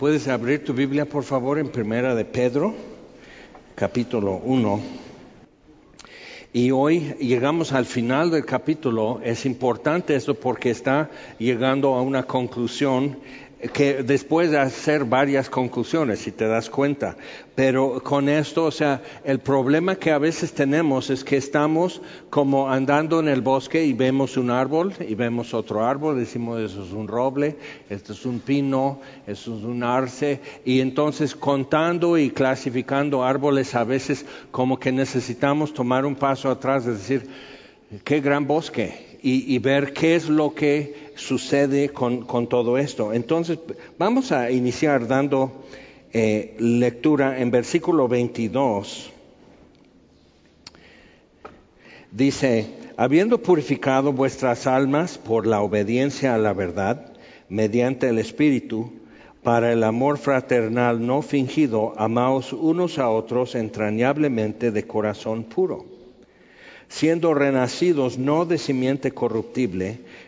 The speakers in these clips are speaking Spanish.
Puedes abrir tu Biblia, por favor, en Primera de Pedro, capítulo 1. Y hoy llegamos al final del capítulo. Es importante esto porque está llegando a una conclusión que después de hacer varias conclusiones, si te das cuenta, pero con esto, o sea, el problema que a veces tenemos es que estamos como andando en el bosque y vemos un árbol y vemos otro árbol, decimos eso es un roble, esto es un pino, esto es un arce, y entonces contando y clasificando árboles a veces como que necesitamos tomar un paso atrás, es decir, qué gran bosque, y, ver qué es lo que sucede con, todo esto. Entonces, vamos a iniciar dando eh, lectura en versículo 22. Dice, habiendo purificado vuestras almas por la obediencia a la verdad, mediante el Espíritu, para el amor fraternal no fingido, amaos unos a otros entrañablemente de corazón puro siendo renacidos no de simiente corruptible,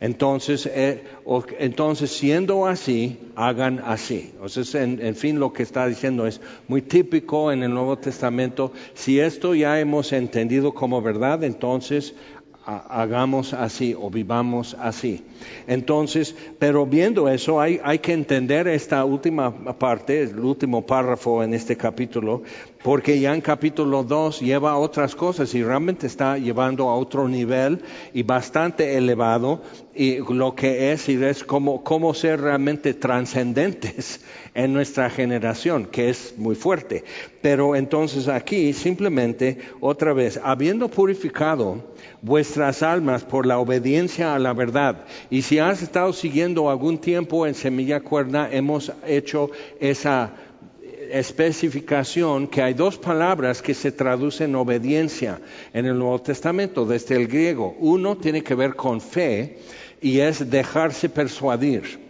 entonces, eh, entonces, siendo así, hagan así. O sea, en, en, fin, lo que está diciendo es muy típico en el Nuevo Testamento. Si esto ya hemos entendido como verdad, entonces hagamos así o vivamos así. Entonces, pero viendo eso, hay, hay, que entender esta última parte, el último párrafo en este capítulo, porque ya en capítulo 2 lleva otras cosas y realmente está llevando a otro nivel y bastante elevado y lo que es y es cómo, cómo ser realmente trascendentes en nuestra generación, que es muy fuerte. Pero entonces aquí simplemente, otra vez, habiendo purificado vuestras almas por la obediencia a la verdad, y si has estado siguiendo algún tiempo en Semilla Cuerda, hemos hecho esa especificación que hay dos palabras que se traducen obediencia en el Nuevo Testamento desde el griego. Uno tiene que ver con fe y es dejarse persuadir.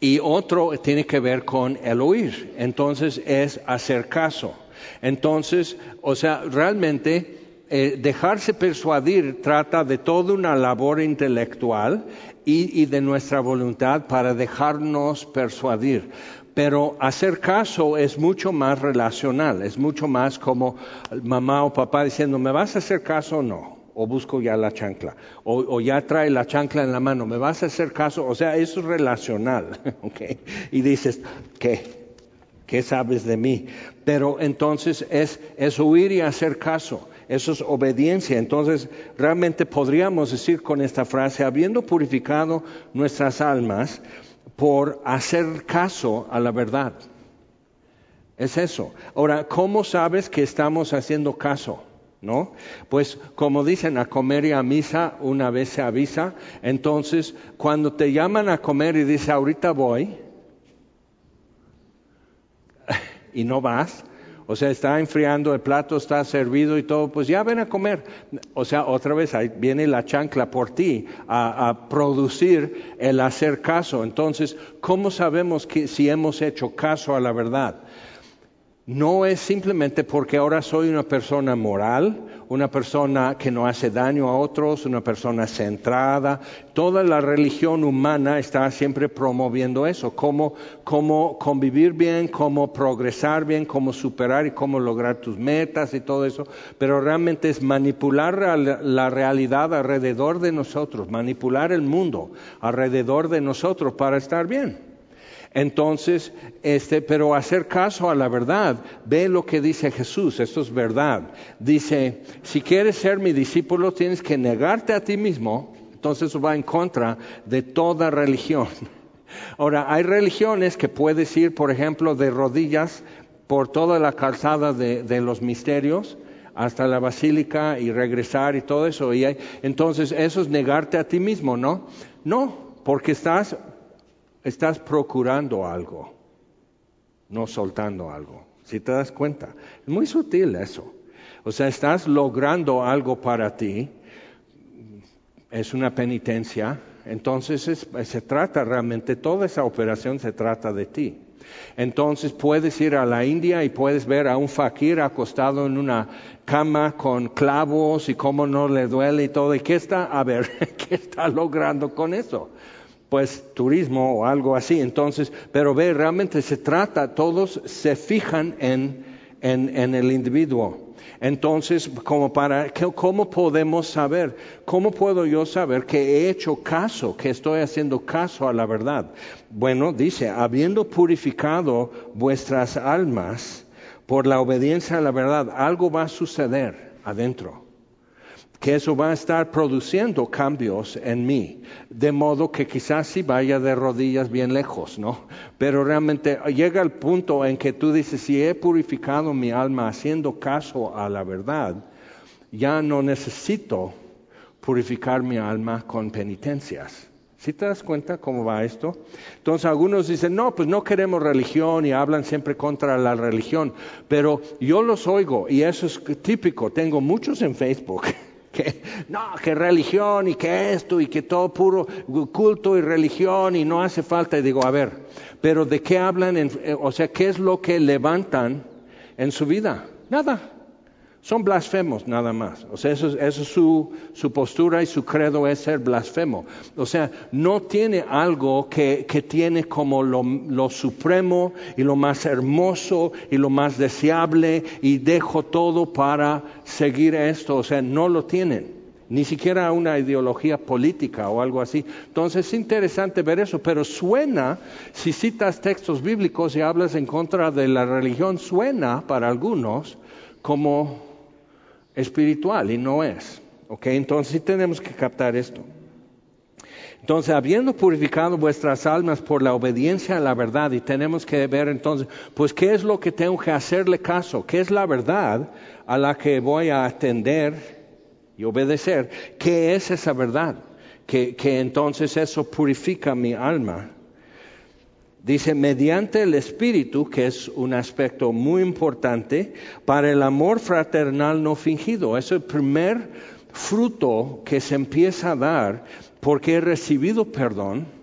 Y otro tiene que ver con el oír. Entonces es hacer caso. Entonces, o sea, realmente eh, dejarse persuadir trata de toda una labor intelectual y, de nuestra voluntad para dejarnos persuadir. Pero hacer caso es mucho más relacional, es mucho más como mamá o papá diciendo, ¿me vas a hacer caso o no? o busco ya la chancla, o, ya trae la chancla en la mano, ¿me vas a hacer caso? O sea, eso es relacional, ¿ok? Y dices, ¿qué? ¿Qué sabes de mí? Pero entonces es, es huir y hacer caso. Eso es obediencia. Entonces, realmente podríamos decir con esta frase, habiendo purificado nuestras almas por hacer caso a la verdad. Es eso. Ahora, ¿cómo sabes que estamos haciendo caso? ¿No? Pues como dicen, a comer y a misa una vez se avisa. Entonces, cuando te llaman a comer y dice, ahorita voy, y no vas, o sea, está enfriando el plato, está servido y todo, pues ya ven a comer. O sea, otra vez ahí viene la chancla por ti a, producir el hacer caso. Entonces, ¿cómo sabemos que si hemos hecho caso a la verdad? No es simplemente porque ahora soy una persona moral, una persona que no hace daño a otros, una persona centrada. Toda la religión humana está siempre promoviendo eso, cómo, cómo convivir bien, cómo progresar bien, cómo superar y cómo lograr tus metas y todo eso. Pero realmente es manipular la realidad alrededor de nosotros, manipular el mundo alrededor de nosotros para estar bien. Entonces, este, pero hacer caso a la verdad, ve lo que dice Jesús, esto es verdad. Dice, si quieres ser mi discípulo, tienes que negarte a ti mismo, entonces eso va en contra de toda religión. Ahora, hay religiones que puedes ir, por ejemplo, de rodillas por toda la calzada de, los misterios, hasta la basílica y regresar y todo eso. Y entonces eso es negarte a ti mismo, ¿no? No, porque estás estás procurando algo, no soltando algo. Si te das cuenta, es muy sutil eso. O sea, estás logrando algo para ti, es una penitencia, entonces se trata realmente, toda esa operación se trata de ti. Entonces puedes ir a la India y puedes ver a un fakir acostado en una cama con clavos y cómo no le duele y todo. ¿Y qué está? A ver, ¿qué está logrando con eso? Pues turismo o algo así. Entonces, pero ve, realmente se trata, todos se fijan en, en el individuo. Entonces, como para, ¿cómo podemos saber? ¿Cómo puedo yo saber que he hecho caso, que estoy haciendo caso a la verdad? Bueno, dice, habiendo purificado vuestras almas por la obediencia a la verdad, algo va a suceder adentro que eso va a estar produciendo cambios en mí, de modo que quizás sí vaya de rodillas bien lejos, ¿no? Pero realmente llega el punto en que tú dices, si he purificado mi alma haciendo caso a la verdad, ya no necesito purificar mi alma con penitencias. ¿Sí te das cuenta cómo va esto? Entonces algunos dicen, no, pues no queremos religión y hablan siempre contra la religión, pero yo los oigo y eso es típico, tengo muchos en Facebook que no, que religión y que esto y que todo puro culto y religión y no hace falta. Y digo, a ver, pero ¿de qué hablan? Eh, o sea, ¿qué es lo que levantan en su vida? Nada. Son blasfemos nada más. O sea, eso, es su, su, postura y su credo es ser blasfemo. O sea, no tiene algo que, que tiene como lo, lo, supremo y lo más hermoso y lo más deseable y dejo todo para seguir esto. O sea, no lo tienen. Ni siquiera una ideología política o algo así. Entonces es interesante ver eso, pero suena, si citas textos bíblicos y hablas en contra de la religión, suena para algunos como espiritual y no es. ¿Ok? Entonces sí tenemos que captar esto. Entonces, habiendo purificado vuestras almas por la obediencia a la verdad, y tenemos que ver entonces, pues, ¿qué es lo que tengo que hacerle caso? ¿Qué es la verdad a la que voy a atender y obedecer? ¿Qué es esa verdad? Que, que entonces eso purifica mi alma. Dice, mediante el Espíritu, que es un aspecto muy importante, para el amor fraternal no fingido. Es el primer fruto que se empieza a dar porque he recibido perdón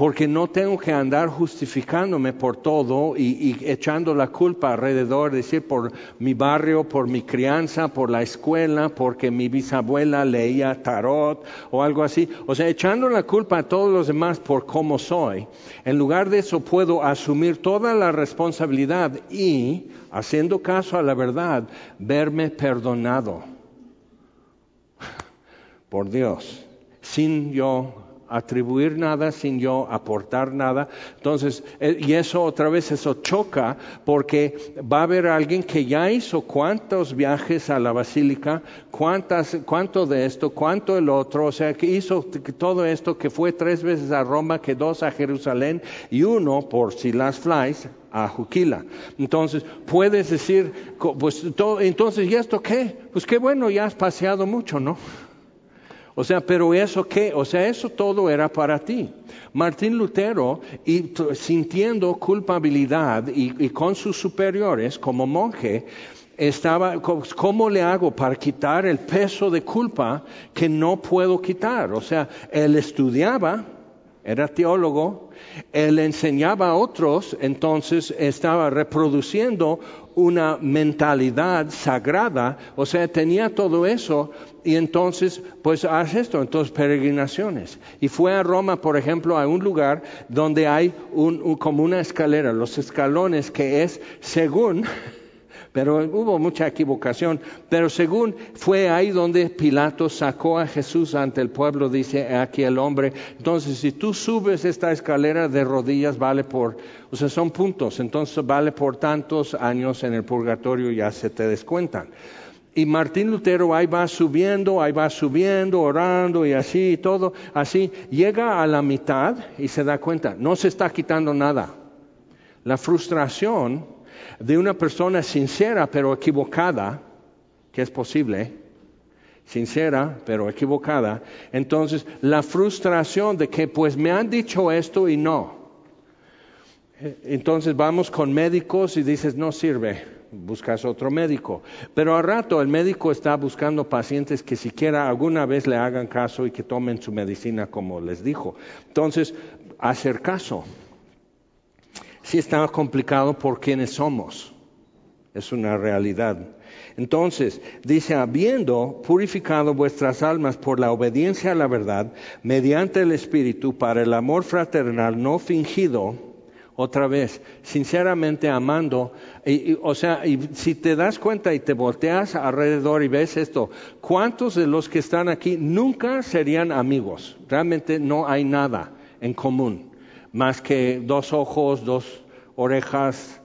porque no tengo que andar justificándome por todo y, echando la culpa alrededor, decir por mi barrio, por mi crianza, por la escuela, porque mi bisabuela leía tarot o algo así. O sea, echando la culpa a todos los demás por cómo soy. En lugar de eso puedo asumir toda la responsabilidad y, haciendo caso a la verdad, verme perdonado por Dios, sin yo atribuir nada sin yo aportar nada. Entonces, eh, y eso otra vez, eso choca porque va a haber alguien que ya hizo cuántos viajes a la basílica, cuántas, cuánto de esto, cuánto el otro, o sea, que hizo todo esto, que fue tres veces a Roma, que dos a Jerusalén y uno, por si las flies, a Juquila. Entonces, puedes decir, pues, entonces, ¿y esto qué? Pues qué bueno, ya has paseado mucho, ¿no? O sea, pero eso qué? O sea, eso todo era para ti. Martín Lutero, y sintiendo culpabilidad y, con sus superiores como monje, estaba, ¿cómo le hago para quitar el peso de culpa que no puedo quitar? O sea, él estudiaba, era teólogo, él enseñaba a otros, entonces estaba reproduciendo una mentalidad sagrada, o sea, tenía todo eso y entonces, pues haz esto, entonces peregrinaciones. Y fue a Roma, por ejemplo, a un lugar donde hay un, como una escalera, los escalones que es según pero hubo mucha equivocación. Pero según fue ahí donde Pilato sacó a Jesús ante el pueblo, dice aquí el hombre. Entonces, si tú subes esta escalera de rodillas, vale por, o sea, son puntos, entonces vale por tantos años en el purgatorio, ya se te descuentan. Y Martín Lutero ahí va subiendo, ahí va subiendo, orando y así y todo, así. Llega a la mitad y se da cuenta, no se está quitando nada. La frustración de una persona sincera pero equivocada, que es posible, sincera pero equivocada, entonces la frustración de que pues me han dicho esto y no. Entonces vamos con médicos y dices no sirve, buscas otro médico. Pero al rato el médico está buscando pacientes que siquiera alguna vez le hagan caso y que tomen su medicina como les dijo. Entonces, hacer caso. Sí está complicado por quienes somos. Es una realidad. Entonces, dice, habiendo purificado vuestras almas por la obediencia a la verdad, mediante el Espíritu, para el amor fraternal no fingido, otra vez, sinceramente amando, o sea, y si te das cuenta y te volteas alrededor y ves esto, ¿cuántos de los que están aquí nunca serían amigos? Realmente no hay nada en común, más que dos ojos, dos orejas,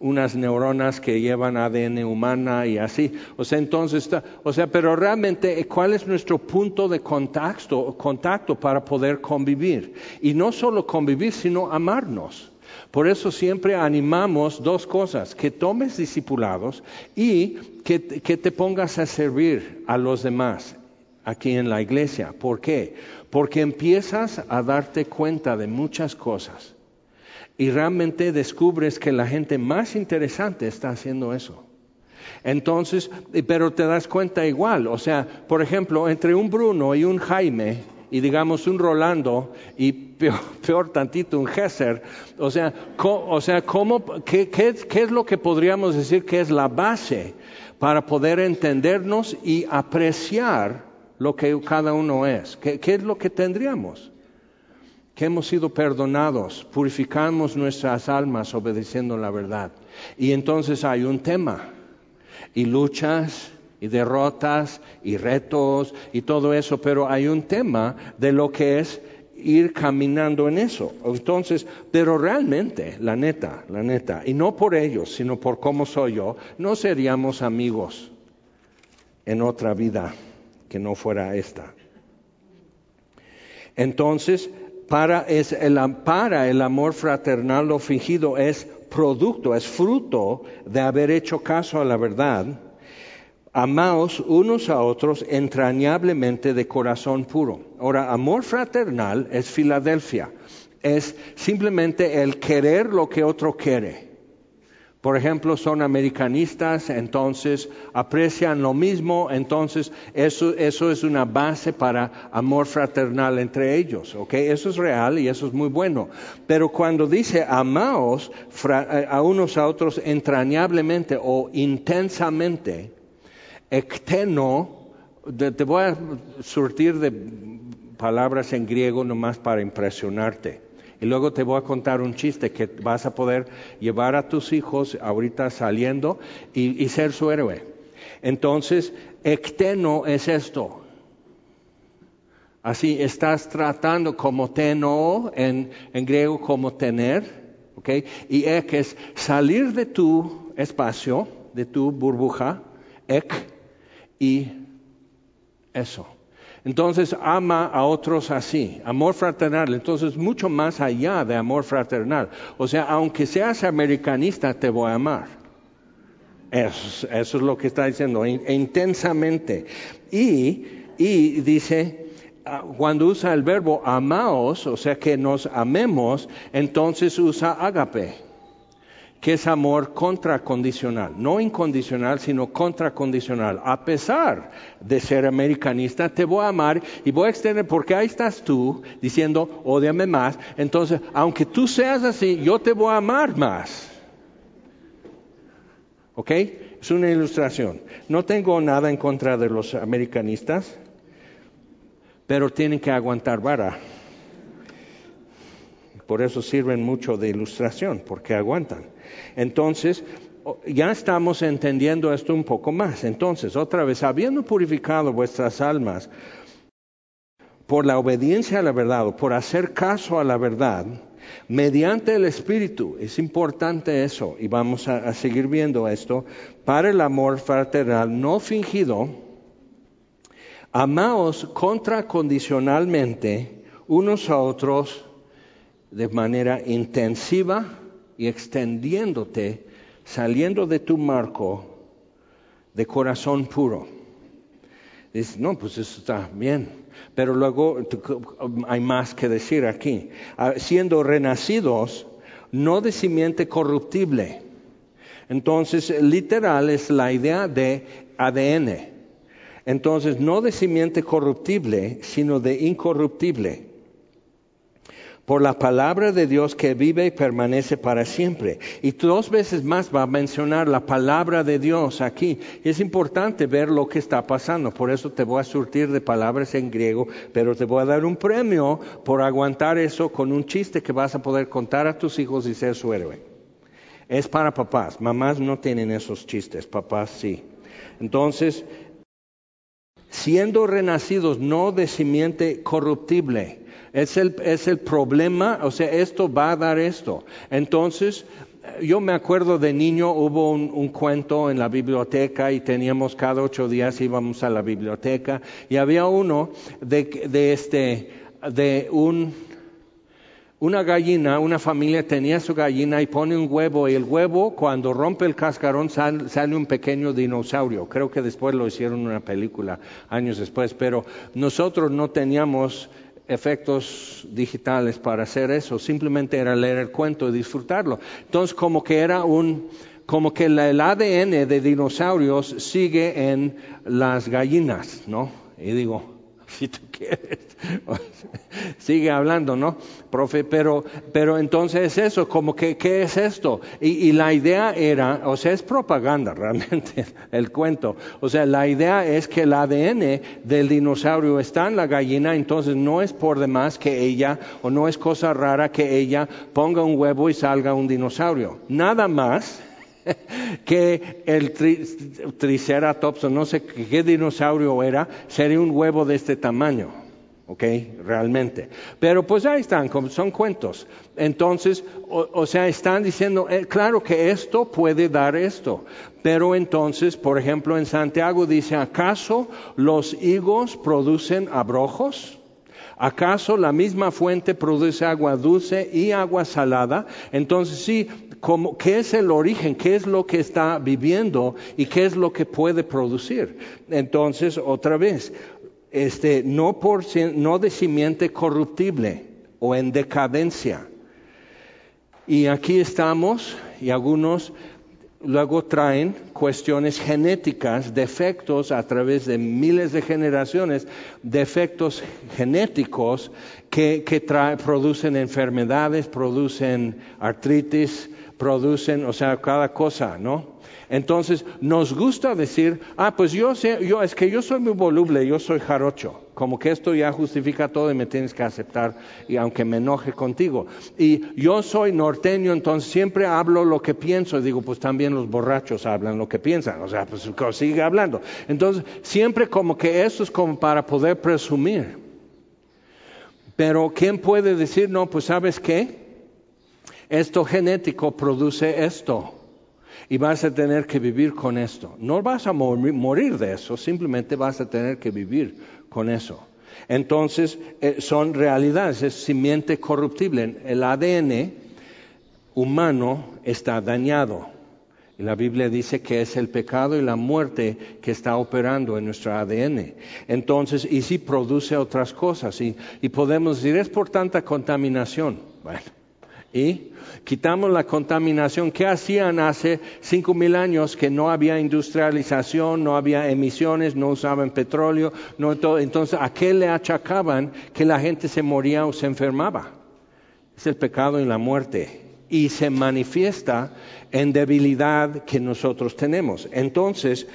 unas neuronas que llevan ADN humana y así. O sea, entonces, o sea, pero realmente, ¿cuál es nuestro punto de contacto, contacto para poder convivir? Y no solo convivir, sino amarnos. Por eso siempre animamos dos cosas, que tomes discipulados y que, que te pongas a servir a los demás aquí en la iglesia. ¿Por qué? Porque empiezas a darte cuenta de muchas cosas y realmente descubres que la gente más interesante está haciendo eso. Entonces, pero te das cuenta igual, o sea, por ejemplo, entre un Bruno y un Jaime, y digamos un Rolando, y peor, tantito un Gesser, o sea, o sea ¿cómo, qué, es lo que podríamos decir que es la base para poder entendernos y apreciar lo que cada uno es? qué es lo que tendríamos? Que hemos sido perdonados, purificamos nuestras almas obedeciendo la verdad. Y entonces hay un tema, y luchas, y derrotas, y retos, y todo eso, pero hay un tema de lo que es ir caminando en eso. Entonces, pero realmente, la neta, la neta, y no por ellos, sino por cómo soy yo, no seríamos amigos en otra vida que no fuera esta. Entonces, para, es el, para el amor fraternal lo fingido es producto, es fruto de haber hecho caso a la verdad. Amaos unos a otros entrañablemente de corazón puro. Ahora, amor fraternal es Filadelfia, es simplemente el querer lo que otro quiere por ejemplo, son americanistas, entonces aprecian lo mismo, entonces eso, eso es una base para amor fraternal entre ellos, ¿ok? Eso es real y eso es muy bueno. Pero cuando dice amaos eh, a unos a otros entrañablemente o intensamente, ecteno, te voy a surtir de palabras en griego nomás para impresionarte. Y luego te voy a contar un chiste que vas a poder llevar a tus hijos ahorita saliendo y, ser su héroe. Entonces, ecteno es esto. Así estás tratando como teno en, en griego como tener, ¿ok? Y ek es salir de tu espacio, de tu burbuja, ek, y eso. Entonces ama a otros así, amor fraternal, entonces mucho más allá de amor fraternal. O sea, aunque seas americanista, te voy a amar. Eso, es lo que está diciendo, intensamente. Y, y dice, ah, cuando usa el verbo amaos, o sea que nos amemos, entonces usa agape que es amor contracondicional, no incondicional, sino contracondicional. A pesar de ser americanista, te voy a amar y voy a extender, porque ahí estás tú diciendo, odiame más. Entonces, aunque tú seas así, yo te voy a amar más. ¿Ok? Es una ilustración. No tengo nada en contra de los americanistas, pero tienen que aguantar vara. Por eso sirven mucho de ilustración, porque aguantan. Entonces, ya estamos entendiendo esto un poco más. Entonces, otra vez, habiendo purificado vuestras almas por la obediencia a la verdad por hacer caso a la verdad, mediante el Espíritu, es importante eso, y vamos a, a seguir viendo esto, para el amor fraternal no fingido, amaos contracondicionalmente unos a otros de manera intensiva y extendiéndote, saliendo de tu marco de corazón puro. Dices, no, pues eso está bien. Pero luego hay más que decir aquí. Ah, siendo renacidos, no de simiente corruptible. Entonces, literal es la idea de ADN. Entonces, no de simiente corruptible, sino de incorruptible por la palabra de Dios que vive y permanece para siempre. Y dos veces más va a mencionar la palabra de Dios aquí. Es importante ver lo que está pasando. Por eso te voy a surtir de palabras en griego, pero te voy a dar un premio por aguantar eso con un chiste que vas a poder contar a tus hijos y ser su héroe. Es para papás. Mamás no tienen esos chistes, papás sí. Entonces, siendo renacidos no de simiente corruptible, es el, es el problema, o sea, esto va a dar esto. Entonces, yo me acuerdo de niño, hubo un, cuento en la biblioteca y teníamos cada ocho días íbamos a la biblioteca y había uno de, de este, de un, una gallina, una familia tenía su gallina y pone un huevo y el huevo cuando rompe el cascarón sale un pequeño dinosaurio. Creo que después lo hicieron una película años después, pero nosotros no teníamos efectos digitales para hacer eso, simplemente era leer el cuento y disfrutarlo. Entonces, como que era un, como que el ADN de dinosaurios sigue en las gallinas, ¿no? Y digo, si tú quieres. Sigue hablando, ¿no? Profe, pero, pero entonces eso, como que, ¿qué es esto? Y, la idea era, o sea, es propaganda realmente el cuento. O sea, la idea es que el ADN del dinosaurio está en la gallina, entonces no es por demás que ella, o no es cosa rara que ella ponga un huevo y salga un dinosaurio. Nada más que el triceratops, o no sé qué dinosaurio era, sería un huevo de este tamaño. ¿Ok? Realmente. Pero pues ahí están, son cuentos. Entonces, o, sea, están diciendo, eh, claro que esto puede dar esto. Pero entonces, por ejemplo, en Santiago dice, ¿acaso los higos producen abrojos? ¿Acaso la misma fuente produce agua dulce y agua salada? Entonces sí, ¿qué es el origen? ¿Qué es lo que está viviendo? ¿Y qué es lo que puede producir? Entonces, otra vez, este, no, por, no de simiente corruptible o en decadencia. Y aquí estamos, y algunos luego traen cuestiones genéticas, defectos a través de miles de generaciones, defectos genéticos que, que producen enfermedades, producen artritis, producen, o sea, cada cosa, ¿no? Entonces, nos gusta decir, ah, pues yo sé, yo, es que yo soy muy voluble, yo soy jarocho, como que esto ya justifica todo y me tienes que aceptar, y aunque me enoje contigo. Y yo soy norteño, entonces siempre hablo lo que pienso, digo, pues también los borrachos hablan lo que piensan, o sea, pues sigue hablando. Entonces, siempre como que eso es como para poder presumir. Pero, ¿quién puede decir, no, pues sabes qué? Esto genético produce esto y vas a tener que vivir con esto. No vas a morir de eso, simplemente vas a tener que vivir con eso. Entonces, eh, son realidades, es simiente corruptible. El ADN humano está dañado. Y la Biblia dice que es el pecado y la muerte que está operando en nuestro ADN. Entonces, y si produce otras cosas. Y, y podemos decir, es por tanta contaminación. Bueno, y quitamos la contaminación. ¿Qué hacían hace cinco mil años que no había industrialización, no había emisiones, no usaban petróleo? No, entonces, ¿a qué le achacaban que la gente se moría o se enfermaba? Es el pecado y la muerte. Y se manifiesta en debilidad que nosotros tenemos. Entonces,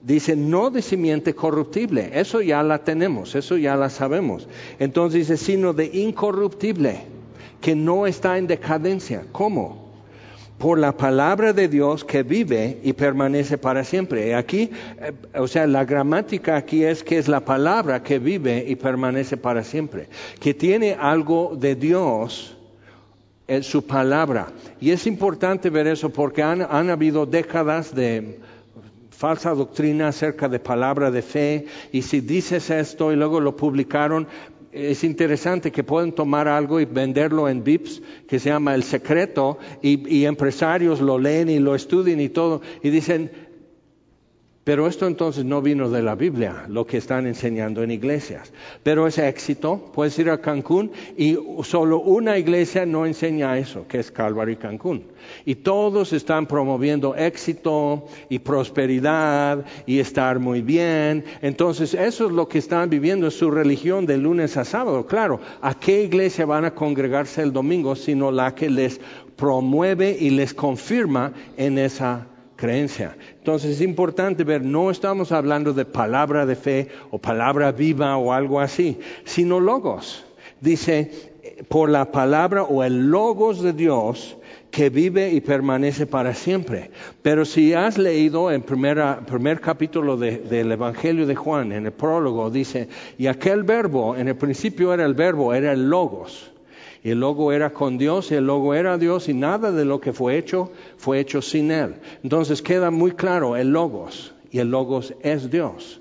dice no de simiente corruptible, eso ya la tenemos, eso ya la sabemos. Entonces dice, sino de incorruptible que no está en decadencia. ¿Cómo? Por la palabra de Dios que vive y permanece para siempre. Aquí, eh, o sea, la gramática aquí es que es la palabra que vive y permanece para siempre. Que tiene algo de Dios en su palabra. Y es importante ver eso porque han, han habido décadas de falsa doctrina acerca de palabra de fe y si dices esto y luego lo publicaron, es interesante que pueden tomar algo y venderlo en VIPs, que se llama El Secreto, y, empresarios lo leen y lo estudian y todo, y dicen, Pero esto entonces no vino de la Biblia, lo que están enseñando en iglesias. Pero ese éxito, puedes ir a Cancún y solo una iglesia no enseña eso, que es Calvary Cancún. Y todos están promoviendo éxito y prosperidad y estar muy bien. Entonces eso es lo que están viviendo en su religión de lunes a sábado. Claro, ¿a qué iglesia van a congregarse el domingo sino la que les promueve y les confirma en esa creencia. Entonces es importante ver, no estamos hablando de palabra de fe o palabra viva o algo así, sino logos. Dice, por la palabra o el logos de Dios que vive y permanece para siempre. Pero si has leído en primera, primer capítulo del Evangelio de Juan, en el prólogo, dice, y aquel verbo, en el principio era el verbo, era el logos. Y el logo era con Dios y el logo era Dios y nada de lo que fue hecho fue hecho sin Él. Entonces queda muy claro el logos y el logos es Dios.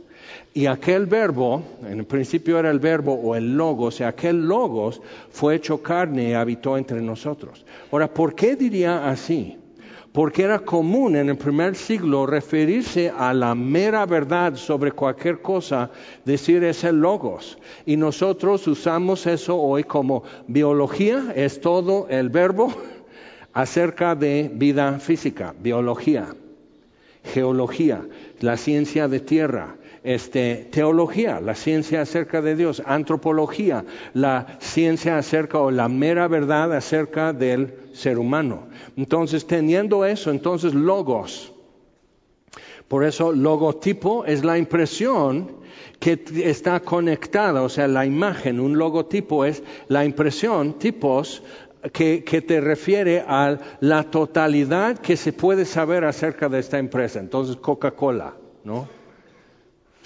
Y aquel verbo, en el principio era el verbo o el logos, y aquel logos fue hecho carne y habitó entre nosotros. Ahora, ¿por qué diría así? Porque era común en el primer siglo referirse a la mera verdad sobre cualquier cosa, decir es el logos. Y nosotros usamos eso hoy como biología, es todo el verbo acerca de vida física, biología, geología, la ciencia de tierra, este, teología, la ciencia acerca de Dios, antropología, la ciencia acerca o la mera verdad acerca del ser humano. Entonces, teniendo eso, entonces logos. Por eso, logotipo es la impresión que está conectada, o sea, la imagen, un logotipo es la impresión, tipos, que, que, te refiere a la totalidad que se puede saber acerca de esta empresa. Entonces, Coca-Cola, ¿no?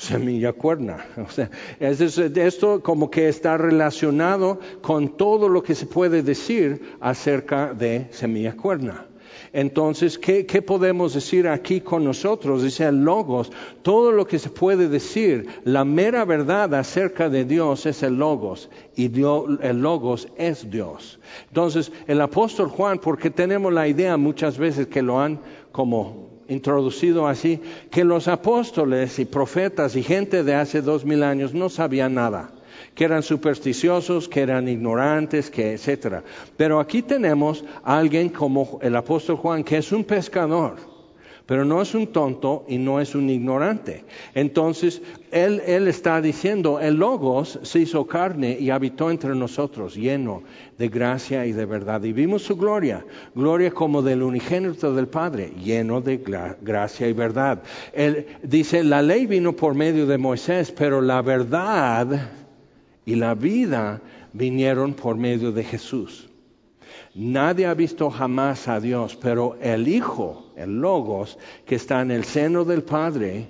Semilla cuerna. O sea, esto como que está relacionado con todo lo que se puede decir acerca de semilla cuerna. Entonces, ¿qué, podemos decir aquí con nosotros? Dice el Logos, todo lo que se puede decir, la mera verdad acerca de Dios es el Logos y el Logos es Dios. Entonces, el apóstol Juan, porque tenemos la idea muchas veces que lo han como introducido así, que los apóstoles y profetas y gente de hace dos mil años no sabían nada, que eran supersticiosos, que eran ignorantes, que etcétera. Pero aquí tenemos a alguien como el apóstol Juan, que es un pescador pero no es un tonto y no es un ignorante. Entonces, él, está diciendo, el Logos se hizo carne y habitó entre nosotros, lleno de gracia y de verdad. Y vimos su gloria, gloria como del unigénito del Padre, lleno de gracia y verdad. Él dice, la ley vino por medio de Moisés, pero la verdad y la vida vinieron por medio de Jesús. Nadie ha visto jamás a Dios, pero el Hijo, el Logos, que está en el seno del Padre,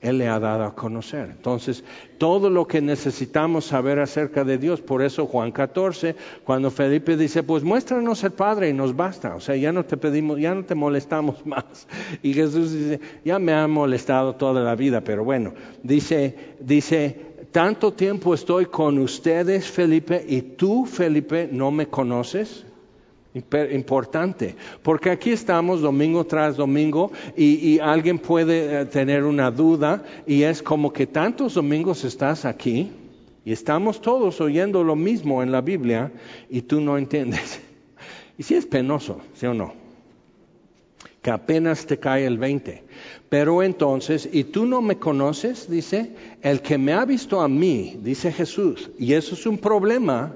Él le ha dado a conocer. Entonces, todo lo que necesitamos saber acerca de Dios, por eso Juan 14, cuando Felipe dice, pues muéstranos el Padre y nos basta, o sea, ya no te pedimos, ya no te molestamos más. Y Jesús dice, ya me ha molestado toda la vida, pero bueno, dice, dice, tanto tiempo estoy con ustedes, Felipe, y tú, Felipe, no me conoces importante, porque aquí estamos domingo tras domingo y, alguien puede eh, tener una duda y es como que tantos domingos estás aquí y estamos todos oyendo lo mismo en la Biblia y tú no entiendes. Y si es penoso, ¿sí o no? Que apenas te cae el 20. Pero entonces, ¿y tú no me conoces? Dice, el que me ha visto a mí, dice Jesús, y eso es un problema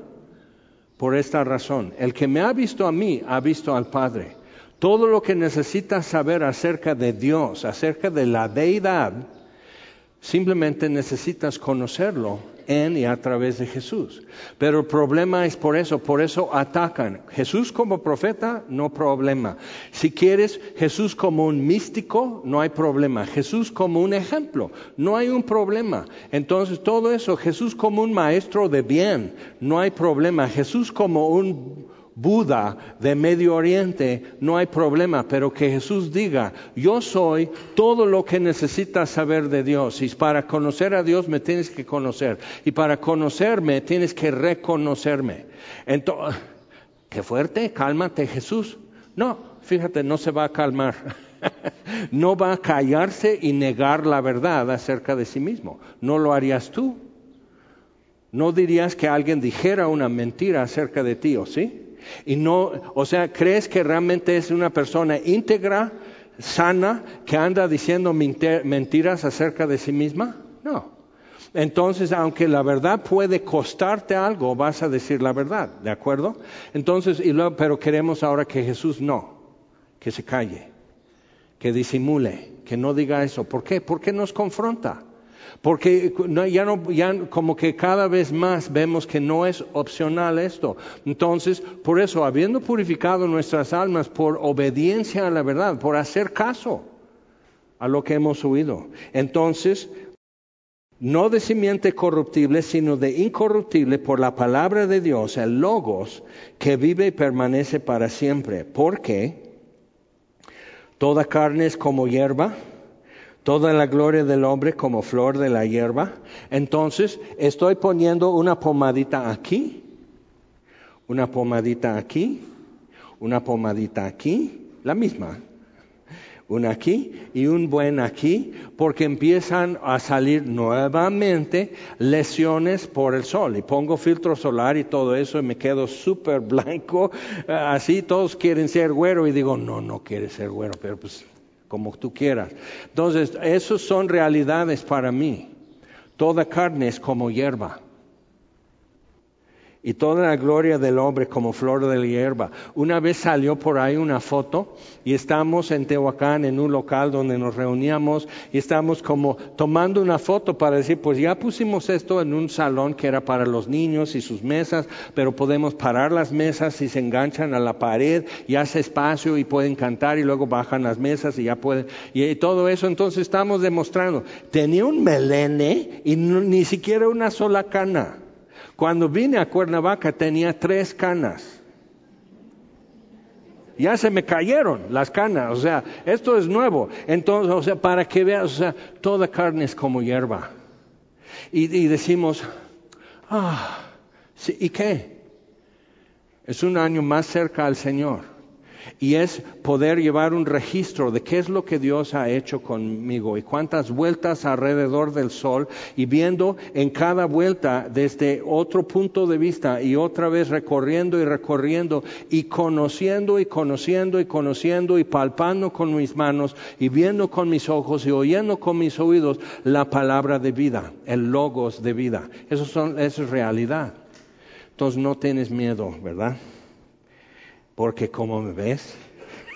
por esta razón. El que me ha visto a mí, ha visto al Padre. Todo lo que necesitas saber acerca de Dios, acerca de la deidad, simplemente necesitas conocerlo en y a través de Jesús. Pero el problema es por eso, por eso atacan. Jesús como profeta, no problema. Si quieres Jesús como un místico, no hay problema. Jesús como un ejemplo, no hay un problema. Entonces todo eso, Jesús como un maestro de bien, no hay problema. Jesús como un Buda de Medio Oriente, no hay problema, pero que Jesús diga, yo soy todo lo que necesitas saber de Dios y para conocer a Dios me tienes que conocer y para conocerme tienes que reconocerme. Entonces, qué fuerte, cálmate Jesús. No, fíjate, no se va a calmar. no va a callarse y negar la verdad acerca de sí mismo. No lo harías tú. No dirías que alguien dijera una mentira acerca de ti, ¿o sí? Y no, o sea, ¿crees que realmente es una persona íntegra, sana, que anda diciendo mentiras acerca de sí misma? No. Entonces, aunque la verdad puede costarte algo, vas a decir la verdad, ¿de acuerdo? Entonces, y luego, pero queremos ahora que Jesús no, que se calle, que disimule, que no diga eso. ¿Por qué? Porque nos confronta. Porque ya, no, ya como que cada vez más vemos que no es opcional esto. Entonces, por eso, habiendo purificado nuestras almas por obediencia a la verdad, por hacer caso a lo que hemos oído, entonces no de simiente corruptible, sino de incorruptible por la palabra de Dios, el logos, que vive y permanece para siempre. Porque toda carne es como hierba, toda la gloria del hombre como flor de la hierba. Entonces, estoy poniendo una pomadita aquí, una pomadita aquí, una pomadita aquí, la misma, un aquí y un buen aquí, porque empiezan a salir nuevamente lesiones por el sol. Y pongo filtro solar y todo eso y me quedo súper blanco. Así todos quieren ser güero y digo, no, no quiere ser güero, pero pues como tú quieras. Entonces, esos son realidades para mí. Toda carne es como hierba y toda la gloria del hombre como flor de la hierba. Una vez salió por ahí una foto y estamos en Tehuacán en un local donde nos reuníamos y estamos como tomando una foto para decir, pues ya pusimos esto en un salón que era para los niños y sus mesas, pero podemos parar las mesas y se enganchan a la pared y hace espacio y pueden cantar y luego bajan las mesas y ya pueden, y, todo eso entonces estamos demostrando, tenía un melene y ni siquiera una sola cana. Cuando vine a Cuernavaca tenía tres canas. Ya se me cayeron las canas, o sea, esto es nuevo. Entonces, o sea, para que veas, o sea, toda carne es como hierba. Y, y decimos, ah, ¿y qué? Es un año más cerca al Señor y es poder llevar un registro de qué es lo que Dios ha hecho conmigo y cuántas vueltas alrededor del sol y viendo en cada vuelta desde otro punto de vista y otra vez recorriendo y recorriendo y conociendo y conociendo y conociendo y palpando con mis manos y viendo con mis ojos y oyendo con mis oídos la palabra de vida, el logos de vida. Eso, son, eso es realidad. Entonces no tienes miedo, ¿verdad? Porque como me ves,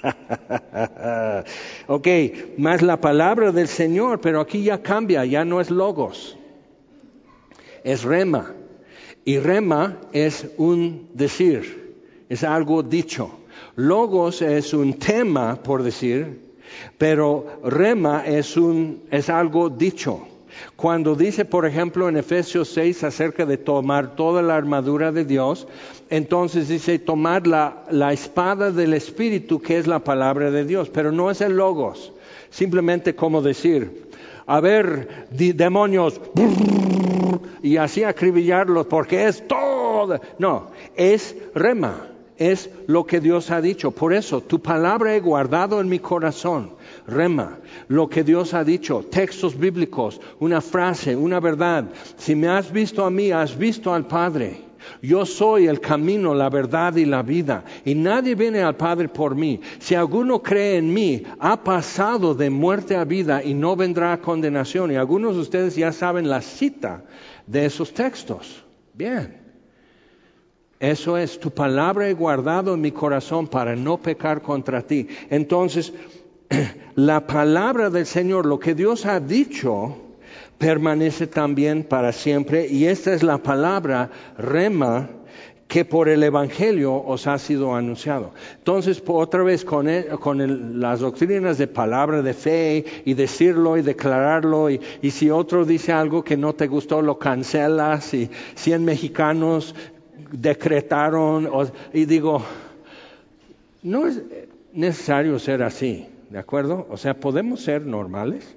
ok, más la palabra del Señor, pero aquí ya cambia, ya no es logos, es rema. Y rema es un decir, es algo dicho. Logos es un tema, por decir, pero rema es, un, es algo dicho. Cuando dice, por ejemplo, en Efesios 6 acerca de tomar toda la armadura de Dios, entonces dice tomar la, espada del Espíritu, que es la palabra de Dios, pero no es el logos, simplemente como decir, a ver, demonios, y así acribillarlos, porque es todo. No, es rema, es lo que Dios ha dicho. Por eso, tu palabra he guardado en mi corazón rema, lo que Dios ha dicho, textos bíblicos, una frase, una verdad. Si me has visto a mí, has visto al Padre. Yo soy el camino, la verdad y la vida, y nadie viene al Padre por mí. Si alguno cree en mí, ha pasado de muerte a vida y no vendrá a condenación. Y algunos de ustedes ya saben la cita de esos textos. Bien. Eso es, tu palabra he guardado en mi corazón para no pecar contra ti. Entonces, la palabra del Señor, lo que Dios ha dicho, permanece también para siempre. Y esta es la palabra rema que por el Evangelio os ha sido anunciado. Entonces, otra vez con, las doctrinas de palabra de fe y decirlo y declararlo, y, si otro dice algo que no te gustó, lo cancelas, y cien mexicanos decretaron, y digo, no es necesario ser así. ¿De acuerdo? O sea, podemos ser normales.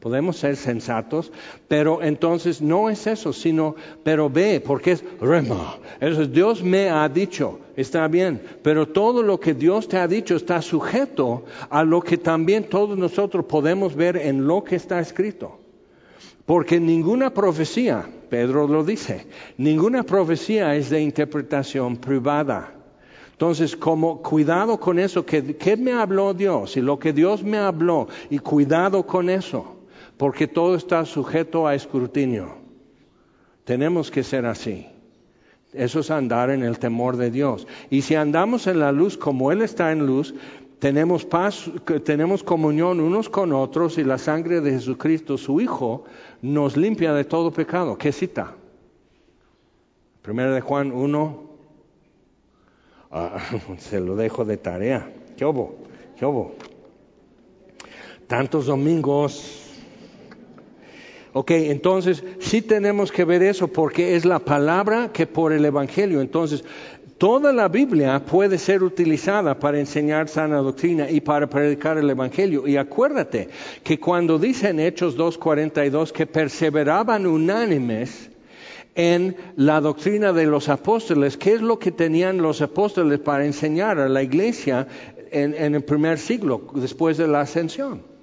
Podemos ser sensatos, pero entonces no es eso, sino, pero ve, porque es rema. Eso Dios me ha dicho, está bien, pero todo lo que Dios te ha dicho está sujeto a lo que también todos nosotros podemos ver en lo que está escrito. Porque ninguna profecía, Pedro lo dice, ninguna profecía es de interpretación privada. Entonces, como cuidado con eso, que, ¿qué me habló Dios? Y lo que Dios me habló, y cuidado con eso porque todo está sujeto a escrutinio. Tenemos que ser así. Eso es andar en el temor de Dios. Y si andamos en la luz como Él está en luz, tenemos paz, tenemos comunión unos con otros y la sangre de Jesucristo, su Hijo, nos limpia de todo pecado. ¿Qué cita? Primera de Juan 1. Ah, se lo dejo de tarea. ¿Qué hubo? ¿Qué hubo? Tantos domingos Ok, entonces sí tenemos que ver eso porque es la palabra que por el Evangelio. Entonces, toda la Biblia puede ser utilizada para enseñar sana doctrina y para predicar el Evangelio. Y acuérdate que cuando dice en Hechos 2.42 que perseveraban unánimes, en la doctrina de los apóstoles, ¿qué es lo que tenían los apóstoles para enseñar a la iglesia en el primer siglo después de la ascensión?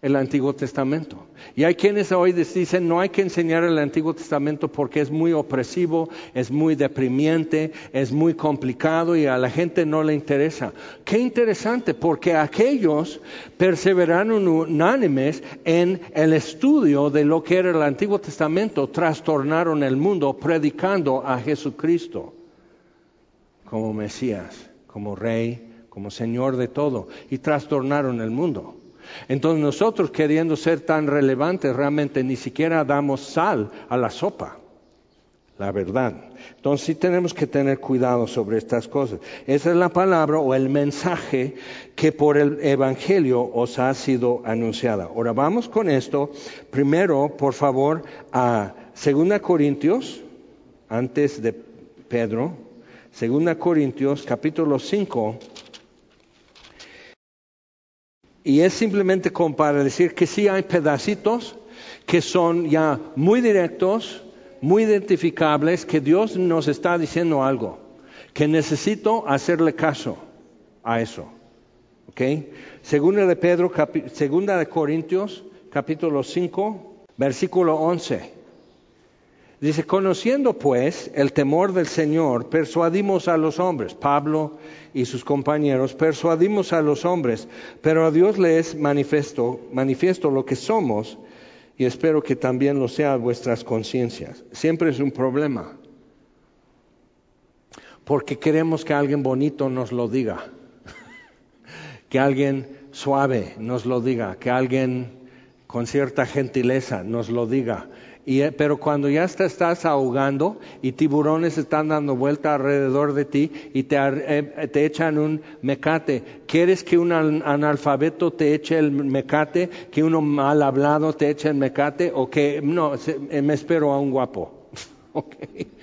El Antiguo Testamento. Y hay quienes hoy dicen no hay que enseñar el Antiguo Testamento porque es muy opresivo, es muy deprimiente, es muy complicado y a la gente no le interesa. Qué interesante, porque aquellos perseveraron unánimes en el estudio de lo que era el Antiguo Testamento, trastornaron el mundo predicando a Jesucristo como Mesías, como Rey, como Señor de todo, y trastornaron el mundo. Entonces nosotros queriendo ser tan relevantes realmente ni siquiera damos sal a la sopa, la verdad. Entonces sí tenemos que tener cuidado sobre estas cosas. Esa es la palabra o el mensaje que por el Evangelio os ha sido anunciada. Ahora vamos con esto. Primero, por favor, a 2 Corintios, antes de Pedro, 2 Corintios capítulo 5 y es simplemente como para decir que sí hay pedacitos que son ya muy directos, muy identificables, que Dios nos está diciendo algo, que necesito hacerle caso a eso. ¿Ok? Segunda de Pedro, segunda de Corintios, capítulo 5, versículo 11. Dice, conociendo pues el temor del Señor, persuadimos a los hombres, Pablo y sus compañeros, persuadimos a los hombres, pero a Dios le es manifiesto, manifiesto lo que somos y espero que también lo sea vuestras conciencias. Siempre es un problema, porque queremos que alguien bonito nos lo diga, que alguien suave nos lo diga, que alguien con cierta gentileza nos lo diga eh, pero cuando ya te estás ahogando y tiburones están dando vuelta alrededor de ti y te, eh, te echan un mecate, ¿quieres que un analfabeto te eche el mecate, que uno mal hablado te eche el mecate o que no, eh, me espero a un guapo? okay.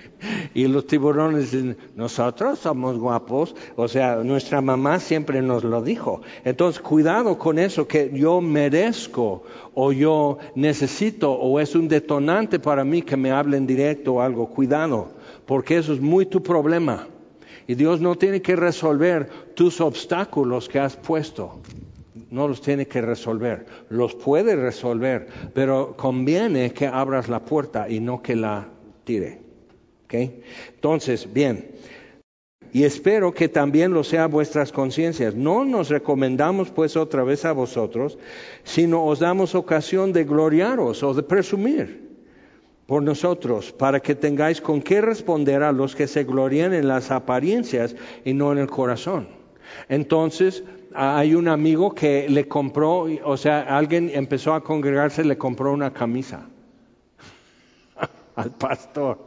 Y los tiburones dicen, nosotros somos guapos, o sea, nuestra mamá siempre nos lo dijo. Entonces, cuidado con eso, que yo merezco o yo necesito o es un detonante para mí que me hablen directo o algo. Cuidado, porque eso es muy tu problema. Y Dios no tiene que resolver tus obstáculos que has puesto. No los tiene que resolver. Los puede resolver, pero conviene que abras la puerta y no que la tire. Entonces, bien, y espero que también lo sea vuestras conciencias. No nos recomendamos pues otra vez a vosotros, sino os damos ocasión de gloriaros o de presumir por nosotros, para que tengáis con qué responder a los que se glorían en las apariencias y no en el corazón. Entonces, hay un amigo que le compró, o sea, alguien empezó a congregarse, le compró una camisa al pastor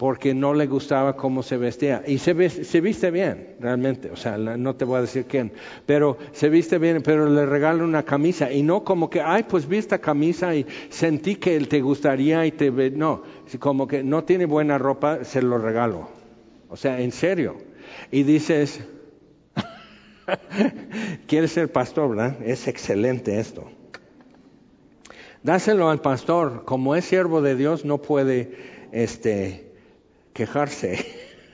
porque no le gustaba cómo se vestía. Y se, viste bien, realmente, o sea, no te voy a decir quién, pero se viste bien, pero le regalo una camisa. Y no como que, ay, pues vi esta camisa y sentí que él te gustaría y te... ve No, como que no tiene buena ropa, se lo regalo. O sea, en serio. Y dices, quieres ser pastor, ¿verdad? Es excelente esto. Dáselo al pastor. Como es siervo de Dios, no puede este, quejarse.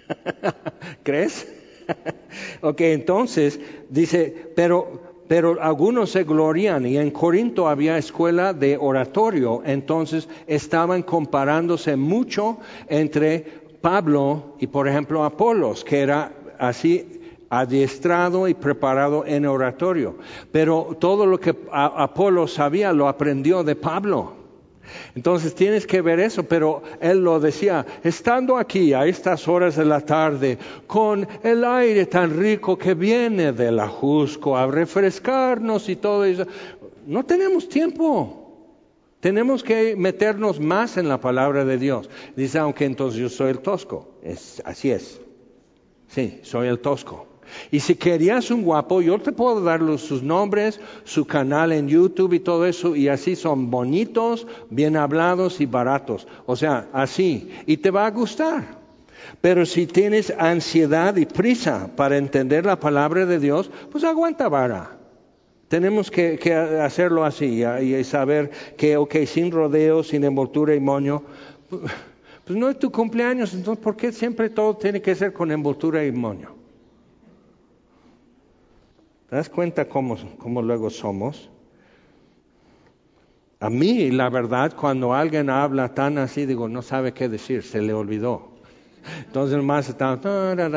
¿Crees? ok, entonces dice, pero, pero algunos se glorían y en Corinto había escuela de oratorio, entonces estaban comparándose mucho entre Pablo y por ejemplo Apolos, que era así adiestrado y preparado en oratorio. Pero todo lo que Apolo sabía lo aprendió de Pablo. Entonces tienes que ver eso, pero él lo decía, estando aquí a estas horas de la tarde, con el aire tan rico que viene del ajusco a refrescarnos y todo eso, no tenemos tiempo. Tenemos que meternos más en la palabra de Dios. Dice, aunque entonces yo soy el tosco. Es, así es. Sí, soy el tosco. Y si querías un guapo, yo te puedo dar sus nombres, su canal en YouTube y todo eso, y así son bonitos, bien hablados y baratos. O sea, así. Y te va a gustar. Pero si tienes ansiedad y prisa para entender la palabra de Dios, pues aguanta vara. Tenemos que, hacerlo así y, saber que, ok, sin rodeo, sin envoltura y moño, pues no es tu cumpleaños, entonces ¿por qué siempre todo tiene que ser con envoltura y moño? ¿Te das cuenta cómo, cómo luego somos? A mí, la verdad, cuando alguien habla tan así, digo, no sabe qué decir, se le olvidó. Entonces más está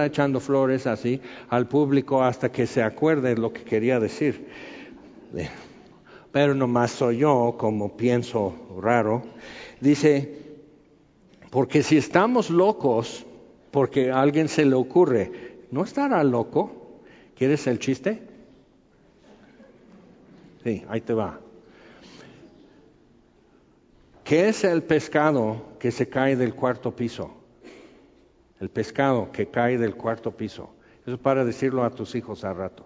echando flores así al público hasta que se acuerde lo que quería decir. Pero nomás soy yo, como pienso raro. Dice, porque si estamos locos, porque a alguien se le ocurre, ¿no estará loco? ¿Quieres el chiste? Sí, ahí te va. ¿Qué es el pescado que se cae del cuarto piso? El pescado que cae del cuarto piso. Eso es para decirlo a tus hijos al rato.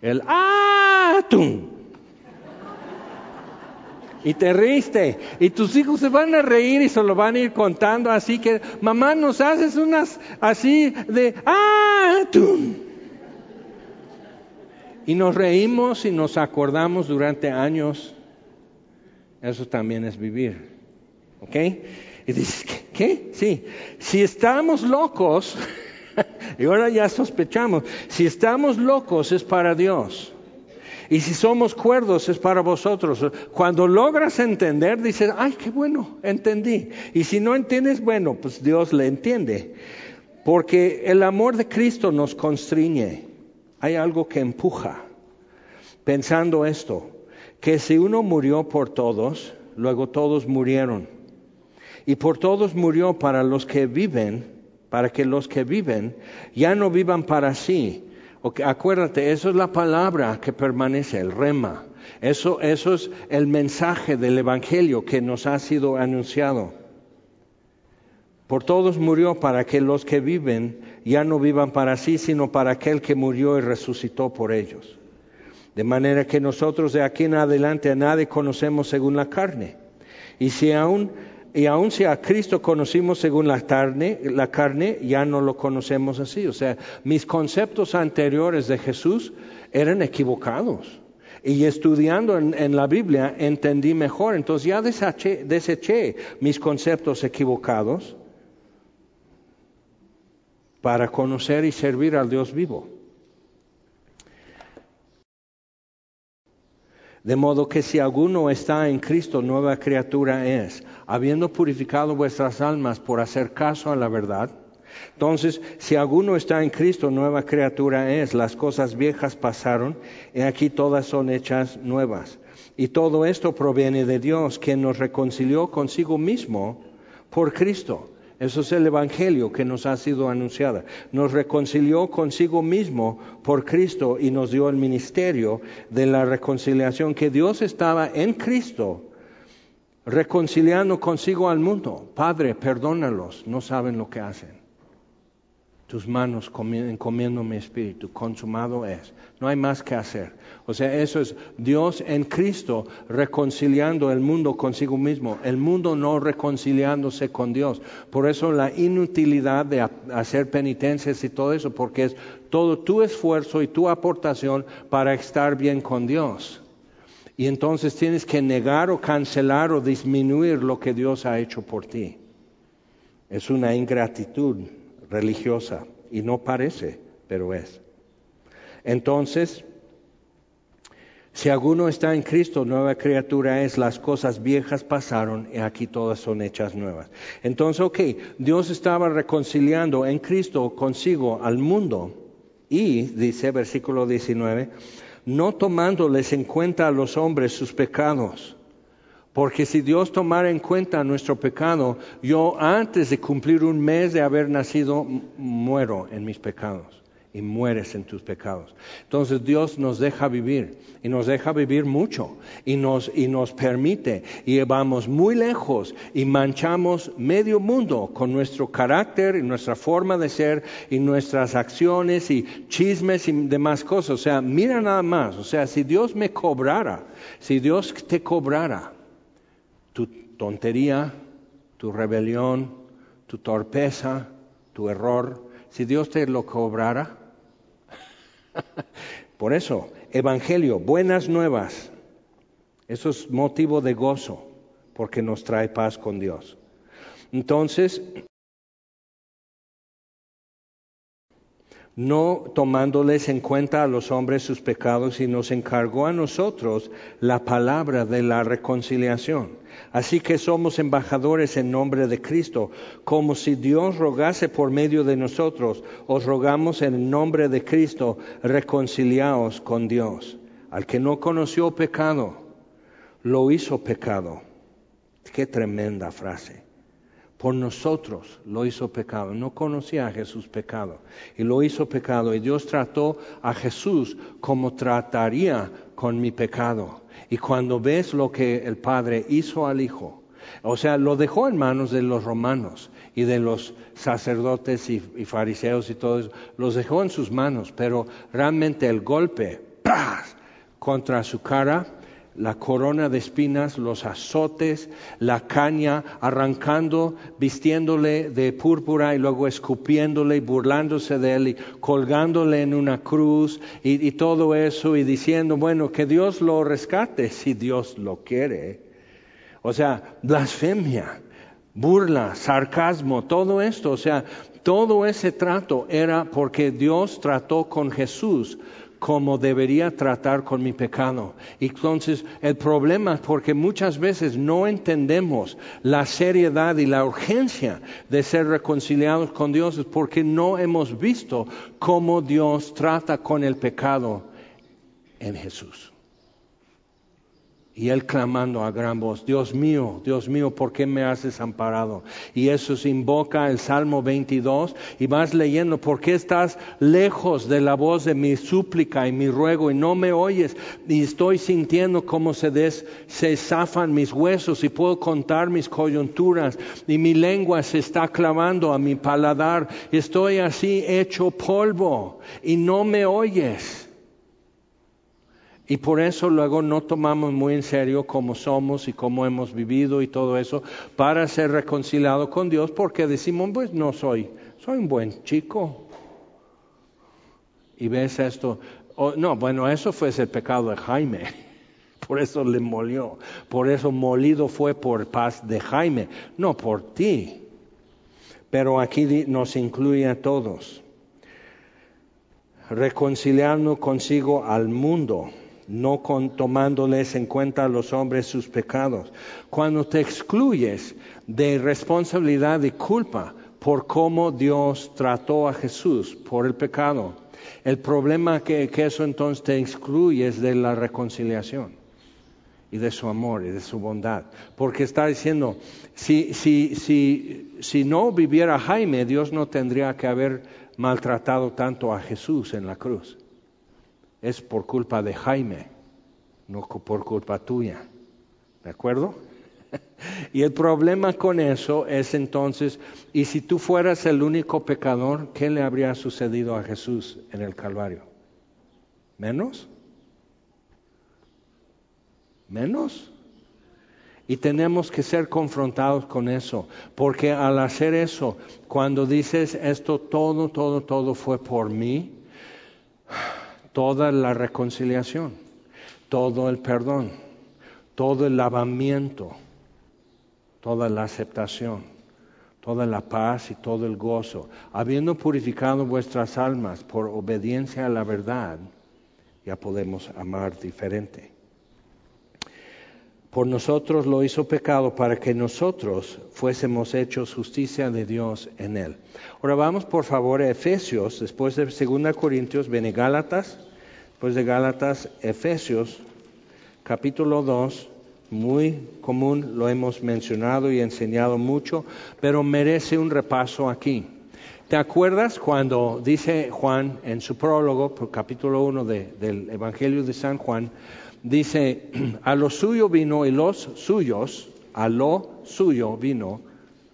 El atún. Y te riste. Y tus hijos se van a reír y se lo van a ir contando así que, mamá, nos haces unas así de atún. Y nos reímos y nos acordamos durante años. Eso también es vivir. ¿Ok? Y dices, ¿qué? Sí. Si estamos locos, y ahora ya sospechamos, si estamos locos es para Dios. Y si somos cuerdos es para vosotros. Cuando logras entender, dices, ay, qué bueno, entendí. Y si no entiendes, bueno, pues Dios le entiende. Porque el amor de Cristo nos constriñe hay algo que empuja. Pensando esto, que si uno murió por todos, luego todos murieron. Y por todos murió para los que viven, para que los que viven ya no vivan para sí. acuérdate, eso es la palabra que permanece, el rema. Eso, eso es el mensaje del Evangelio que nos ha sido anunciado. Por todos murió para que los que viven ya no vivan para sí, sino para aquel que murió y resucitó por ellos. De manera que nosotros de aquí en adelante a nadie conocemos según la carne. Y si aún, y aún si a Cristo conocimos según la carne, la carne, ya no lo conocemos así. O sea, mis conceptos anteriores de Jesús eran equivocados. Y estudiando en, la Biblia entendí mejor. Entonces ya deseché mis conceptos equivocados para conocer y servir al Dios vivo. De modo que si alguno está en Cristo, nueva criatura es, habiendo purificado vuestras almas por hacer caso a la verdad. Entonces, si alguno está en Cristo, nueva criatura es, las cosas viejas pasaron, y aquí todas son hechas nuevas. Y todo esto proviene de Dios, quien nos reconcilió consigo mismo por Cristo eso es el Evangelio que nos ha sido anunciado. Nos reconcilió consigo mismo por Cristo y nos dio el ministerio de la reconciliación, que Dios estaba en Cristo reconciliando consigo al mundo. Padre, perdónalos, no saben lo que hacen tus manos encomiendo mi espíritu, consumado es. No hay más que hacer. O sea, eso es Dios en Cristo reconciliando el mundo consigo mismo, el mundo no reconciliándose con Dios. Por eso la inutilidad de hacer penitencias y todo eso, porque es todo tu esfuerzo y tu aportación para estar bien con Dios. Y entonces tienes que negar o cancelar o disminuir lo que Dios ha hecho por ti. Es una ingratitud religiosa y no parece, pero es. Entonces, si alguno está en Cristo, nueva criatura es, las cosas viejas pasaron y aquí todas son hechas nuevas. Entonces, ok, Dios estaba reconciliando en Cristo consigo al mundo y, dice versículo 19, no tomándoles en cuenta a los hombres sus pecados. Porque si Dios tomara en cuenta nuestro pecado, yo antes de cumplir un mes de haber nacido, muero en mis pecados y mueres en tus pecados. Entonces Dios nos deja vivir y nos deja vivir mucho y nos, y nos permite y vamos muy lejos y manchamos medio mundo con nuestro carácter y nuestra forma de ser y nuestras acciones y chismes y demás cosas. O sea, mira nada más, o sea, si Dios me cobrara, si Dios te cobrara tu tontería, tu rebelión, tu torpeza, tu error, si Dios te lo cobrara, por eso, Evangelio, buenas nuevas. Eso es motivo de gozo, porque nos trae paz con Dios. Entonces, no tomándoles en cuenta a los hombres sus pecados, y nos encargó a nosotros la palabra de la reconciliación. Así que somos embajadores en nombre de Cristo, como si Dios rogase por medio de nosotros. Os rogamos en nombre de Cristo, reconciliaos con Dios. Al que no conoció pecado, lo hizo pecado. Qué tremenda frase. Por nosotros lo hizo pecado. No conocía a Jesús pecado. Y lo hizo pecado. Y Dios trató a Jesús como trataría con mi pecado y cuando ves lo que el Padre hizo al Hijo, o sea, lo dejó en manos de los romanos y de los sacerdotes y, fariseos y todo eso, los dejó en sus manos, pero realmente el golpe contra su cara la corona de espinas, los azotes, la caña, arrancando, vistiéndole de púrpura y luego escupiéndole y burlándose de él y colgándole en una cruz y, y todo eso y diciendo, bueno, que Dios lo rescate si Dios lo quiere. O sea, blasfemia, burla, sarcasmo, todo esto, o sea, todo ese trato era porque Dios trató con Jesús como debería tratar con mi pecado. Entonces, el problema es porque muchas veces no entendemos la seriedad y la urgencia de ser reconciliados con Dios, es porque no hemos visto cómo Dios trata con el pecado en Jesús. Y él clamando a gran voz, Dios mío, Dios mío, ¿por qué me has desamparado? Y eso se invoca el Salmo 22 y vas leyendo, ¿por qué estás lejos de la voz de mi súplica y mi ruego y no me oyes? Y estoy sintiendo cómo se, des, se zafan mis huesos y puedo contar mis coyunturas y mi lengua se está clavando a mi paladar. Estoy así hecho polvo y no me oyes. Y por eso luego no tomamos muy en serio cómo somos y cómo hemos vivido y todo eso para ser reconciliado con Dios porque decimos, pues no soy, soy un buen chico. Y ves esto, no, bueno, eso fue el pecado de Jaime. Por eso le molió. Por eso molido fue por paz de Jaime, no por ti. Pero aquí nos incluye a todos. Reconciliando consigo al mundo no tomándoles en cuenta a los hombres sus pecados. Cuando te excluyes de responsabilidad y culpa por cómo Dios trató a Jesús por el pecado, el problema que, que eso entonces te excluye es de la reconciliación y de su amor y de su bondad. Porque está diciendo, si no viviera Jaime, Dios no tendría que haber maltratado tanto a Jesús en la cruz es por culpa de Jaime, no por culpa tuya. ¿De acuerdo? y el problema con eso es entonces, y si tú fueras el único pecador, ¿qué le habría sucedido a Jesús en el Calvario? ¿Menos? ¿Menos? Y tenemos que ser confrontados con eso, porque al hacer eso, cuando dices esto, todo, todo, todo fue por mí, toda la reconciliación, todo el perdón, todo el lavamiento, toda la aceptación, toda la paz y todo el gozo, habiendo purificado vuestras almas por obediencia a la verdad, ya podemos amar diferente. Por nosotros lo hizo pecado para que nosotros fuésemos hechos justicia de Dios en él. Ahora vamos por favor a Efesios, después de 2 Corintios, viene Gálatas, después de Gálatas, Efesios, capítulo 2, muy común, lo hemos mencionado y enseñado mucho, pero merece un repaso aquí. ¿Te acuerdas cuando dice Juan en su prólogo, por capítulo 1 del Evangelio de San Juan, dice, a lo suyo vino y los suyos, a lo suyo vino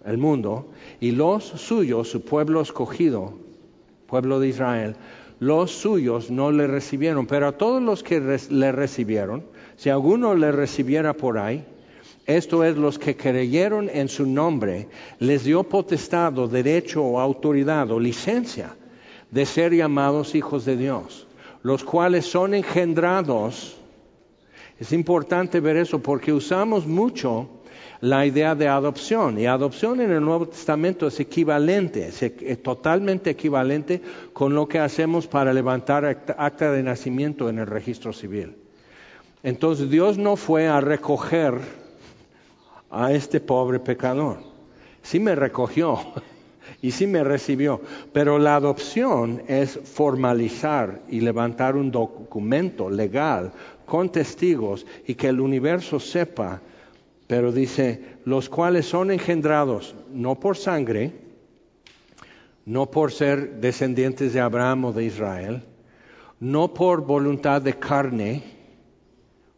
el mundo, y los suyos, su pueblo escogido, pueblo de Israel, los suyos no le recibieron, pero a todos los que le recibieron, si alguno le recibiera por ahí, esto es, los que creyeron en su nombre, les dio potestad derecho o autoridad o licencia de ser llamados hijos de Dios, los cuales son engendrados. Es importante ver eso porque usamos mucho la idea de adopción. Y adopción en el Nuevo Testamento es equivalente, es totalmente equivalente con lo que hacemos para levantar acta de nacimiento en el registro civil. Entonces Dios no fue a recoger a este pobre pecador. Sí me recogió y sí me recibió, pero la adopción es formalizar y levantar un documento legal con testigos y que el universo sepa, pero dice, los cuales son engendrados no por sangre, no por ser descendientes de Abraham o de Israel, no por voluntad de carne,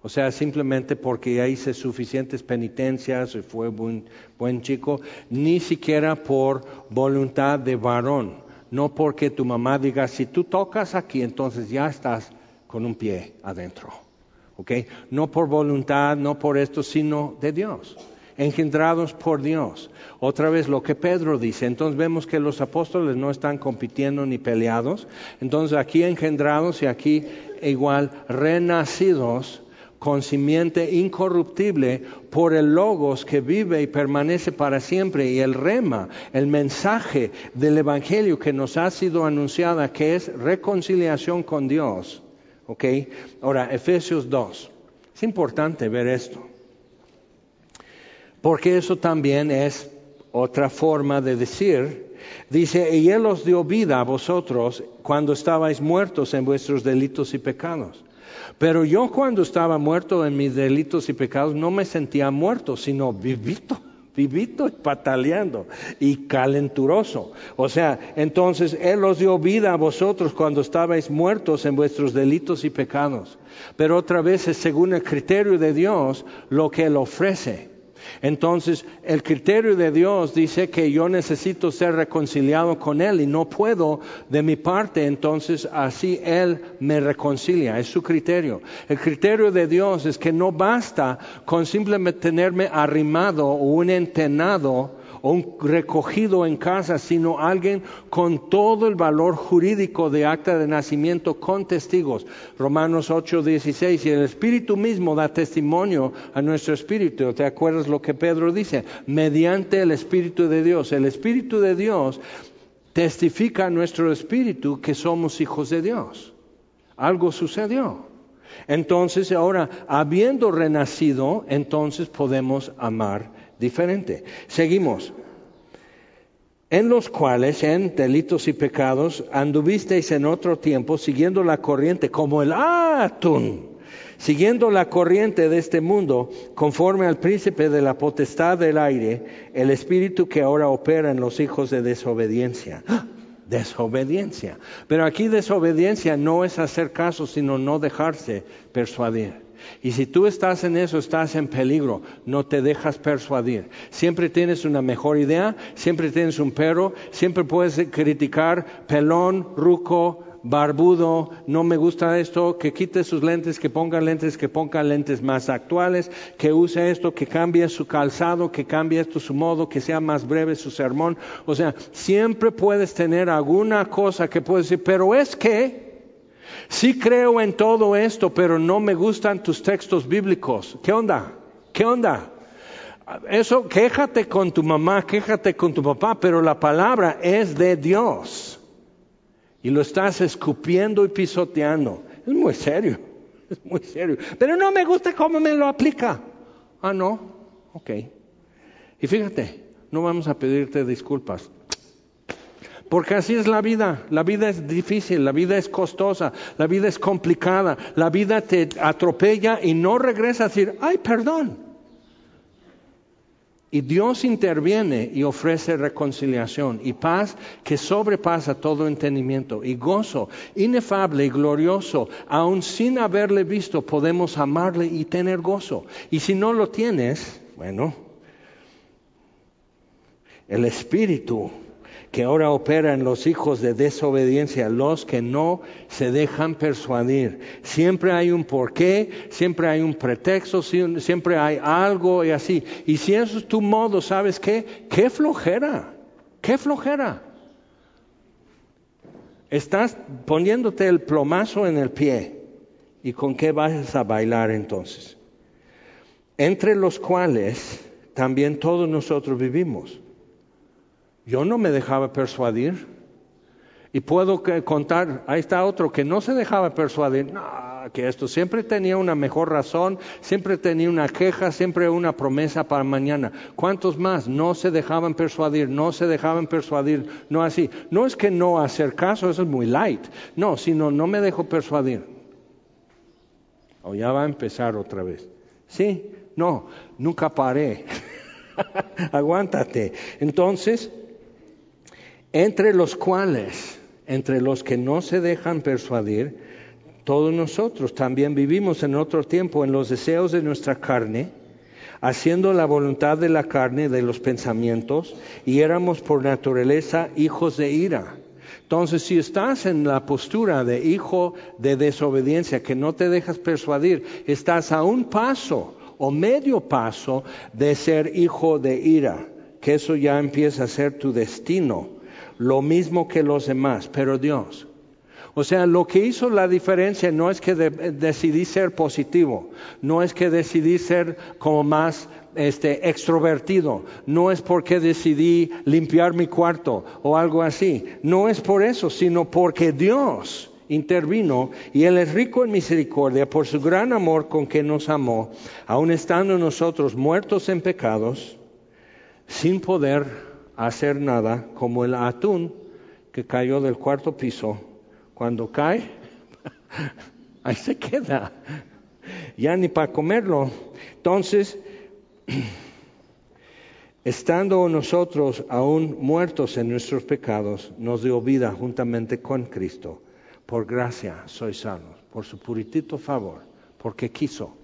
o sea, simplemente porque ya hice suficientes penitencias y fue buen, buen chico, ni siquiera por voluntad de varón, no porque tu mamá diga, si tú tocas aquí, entonces ya estás con un pie adentro. ¿Ok? No por voluntad, no por esto, sino de Dios engendrados por Dios. Otra vez lo que Pedro dice, entonces vemos que los apóstoles no están compitiendo ni peleados, entonces aquí engendrados y aquí igual renacidos con simiente incorruptible por el logos que vive y permanece para siempre y el rema, el mensaje del Evangelio que nos ha sido anunciada que es reconciliación con Dios. ¿Ok? Ahora, Efesios 2. Es importante ver esto. Porque eso también es otra forma de decir, dice, y Él os dio vida a vosotros cuando estabais muertos en vuestros delitos y pecados pero yo cuando estaba muerto en mis delitos y pecados no me sentía muerto, sino vivito, vivito, pataleando y calenturoso. O sea, entonces Él os dio vida a vosotros cuando estabais muertos en vuestros delitos y pecados. Pero otra vez es según el criterio de Dios lo que Él ofrece. Entonces, el criterio de Dios dice que yo necesito ser reconciliado con Él y no puedo de mi parte, entonces así Él me reconcilia, es su criterio. El criterio de Dios es que no basta con simplemente tenerme arrimado o un entenado un recogido en casa, sino alguien con todo el valor jurídico de acta de nacimiento con testigos. Romanos 8, 16. Y el Espíritu mismo da testimonio a nuestro Espíritu. ¿Te acuerdas lo que Pedro dice? Mediante el Espíritu de Dios. El Espíritu de Dios testifica a nuestro Espíritu que somos hijos de Dios. Algo sucedió. Entonces, ahora, habiendo renacido, entonces podemos amar diferente. Seguimos. En los cuales, en delitos y pecados, anduvisteis en otro tiempo siguiendo la corriente como el atún, siguiendo la corriente de este mundo, conforme al príncipe de la potestad del aire, el espíritu que ahora opera en los hijos de desobediencia. ¡Ah! Desobediencia. Pero aquí desobediencia no es hacer caso, sino no dejarse persuadir. Y si tú estás en eso, estás en peligro, no te dejas persuadir. Siempre tienes una mejor idea, siempre tienes un pero, siempre puedes criticar pelón, ruco, barbudo, no me gusta esto, que quite sus lentes, que ponga lentes, que ponga lentes más actuales, que use esto, que cambie su calzado, que cambie esto su modo, que sea más breve su sermón. O sea, siempre puedes tener alguna cosa que puedes decir, pero es que, Sí creo en todo esto, pero no me gustan tus textos bíblicos. ¿Qué onda? ¿Qué onda? Eso, quéjate con tu mamá, quéjate con tu papá, pero la palabra es de Dios. Y lo estás escupiendo y pisoteando. Es muy serio, es muy serio. Pero no me gusta cómo me lo aplica. Ah, no, ok. Y fíjate, no vamos a pedirte disculpas. Porque así es la vida. La vida es difícil, la vida es costosa, la vida es complicada, la vida te atropella y no regresa a decir, ay, perdón. Y Dios interviene y ofrece reconciliación y paz que sobrepasa todo entendimiento y gozo inefable y glorioso. Aun sin haberle visto podemos amarle y tener gozo. Y si no lo tienes, bueno, el Espíritu que ahora opera en los hijos de desobediencia, los que no se dejan persuadir. Siempre hay un porqué, siempre hay un pretexto, siempre hay algo y así. Y si eso es tu modo, ¿sabes qué? ¡Qué flojera! ¡Qué flojera! Estás poniéndote el plomazo en el pie. ¿Y con qué vas a bailar entonces? Entre los cuales también todos nosotros vivimos yo no me dejaba persuadir. Y puedo contar, ahí está otro que no se dejaba persuadir, que esto siempre tenía una mejor razón, siempre tenía una queja, siempre una promesa para mañana. ¿Cuántos más no se dejaban persuadir, no se dejaban persuadir, no así? No es que no hacer caso, eso es muy light, no, sino no me dejo persuadir. O ya va a empezar otra vez. Sí, no, nunca paré. Aguántate. Entonces, entre los cuales, entre los que no se dejan persuadir, todos nosotros también vivimos en otro tiempo en los deseos de nuestra carne, haciendo la voluntad de la carne, de los pensamientos, y éramos por naturaleza hijos de ira. Entonces, si estás en la postura de hijo de desobediencia, que no te dejas persuadir, estás a un paso o medio paso de ser hijo de ira, que eso ya empieza a ser tu destino lo mismo que los demás, pero Dios. O sea, lo que hizo la diferencia no es que decidí ser positivo, no es que decidí ser como más este, extrovertido, no es porque decidí limpiar mi cuarto o algo así, no es por eso, sino porque Dios intervino y Él es rico en misericordia por su gran amor con que nos amó, aun estando nosotros muertos en pecados, sin poder hacer nada, como el atún que cayó del cuarto piso. Cuando cae, ahí se queda, ya ni para comerlo. Entonces, estando nosotros aún muertos en nuestros pecados, nos dio vida juntamente con Cristo. Por gracia sois salvos, por su puritito favor, porque quiso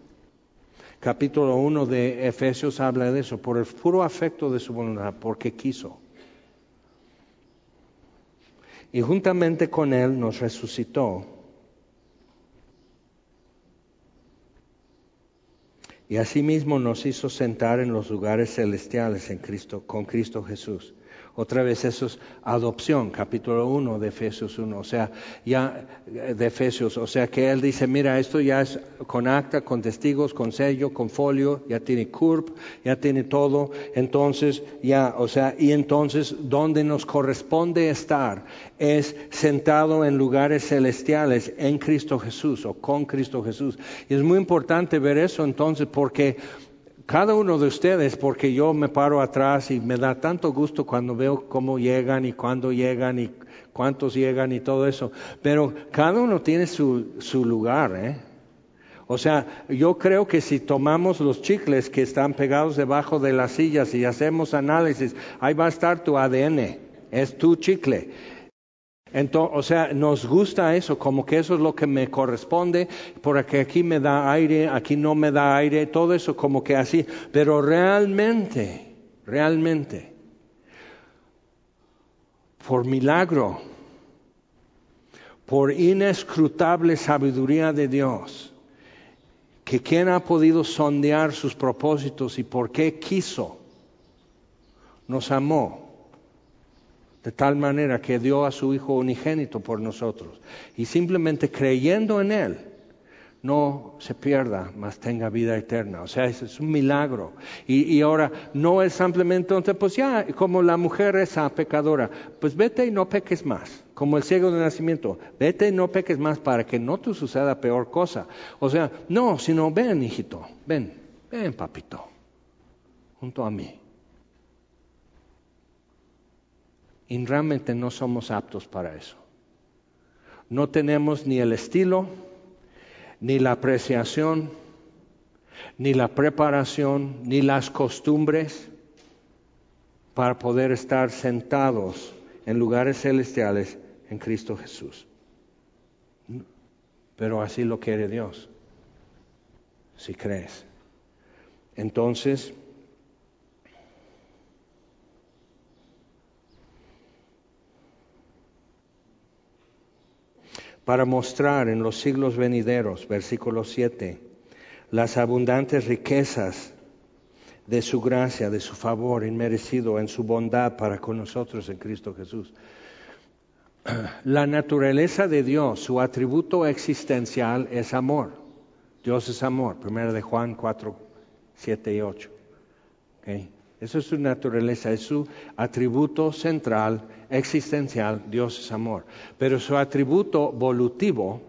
capítulo 1 de Efesios habla de eso, por el puro afecto de su voluntad, porque quiso. Y juntamente con Él nos resucitó. Y asimismo nos hizo sentar en los lugares celestiales en Cristo, con Cristo Jesús otra vez eso es adopción, capítulo 1 de Efesios 1, o sea, ya eh, de Efesios, o sea que él dice, mira, esto ya es con acta, con testigos, con sello, con folio, ya tiene CURP, ya tiene todo, entonces ya, o sea, y entonces donde nos corresponde estar es sentado en lugares celestiales en Cristo Jesús o con Cristo Jesús. Y es muy importante ver eso entonces porque cada uno de ustedes, porque yo me paro atrás y me da tanto gusto cuando veo cómo llegan y cuándo llegan y cuántos llegan y todo eso, pero cada uno tiene su, su lugar, ¿eh? O sea, yo creo que si tomamos los chicles que están pegados debajo de las sillas y hacemos análisis, ahí va a estar tu ADN, es tu chicle. Entonces, o sea, nos gusta eso, como que eso es lo que me corresponde, porque aquí me da aire, aquí no me da aire, todo eso como que así. Pero realmente, realmente, por milagro, por inescrutable sabiduría de Dios, que quien ha podido sondear sus propósitos y por qué quiso, nos amó de tal manera que dio a su Hijo unigénito por nosotros. Y simplemente creyendo en Él, no se pierda, mas tenga vida eterna. O sea, es un milagro. Y, ahora no es simplemente, pues ya, como la mujer esa pecadora, pues vete y no peques más. Como el ciego de nacimiento, vete y no peques más para que no te suceda peor cosa. O sea, no, sino ven, hijito, ven, ven, papito, junto a mí. Y realmente no somos aptos para eso. No tenemos ni el estilo, ni la apreciación, ni la preparación, ni las costumbres para poder estar sentados en lugares celestiales en Cristo Jesús. Pero así lo quiere Dios, si crees. Entonces, para mostrar en los siglos venideros, versículo 7, las abundantes riquezas de su gracia, de su favor inmerecido en su bondad para con nosotros en Cristo Jesús. La naturaleza de Dios, su atributo existencial es amor. Dios es amor, primero de Juan 4, 7 y 8. Eso es su naturaleza, es su atributo central, existencial, Dios es amor. Pero su atributo volutivo,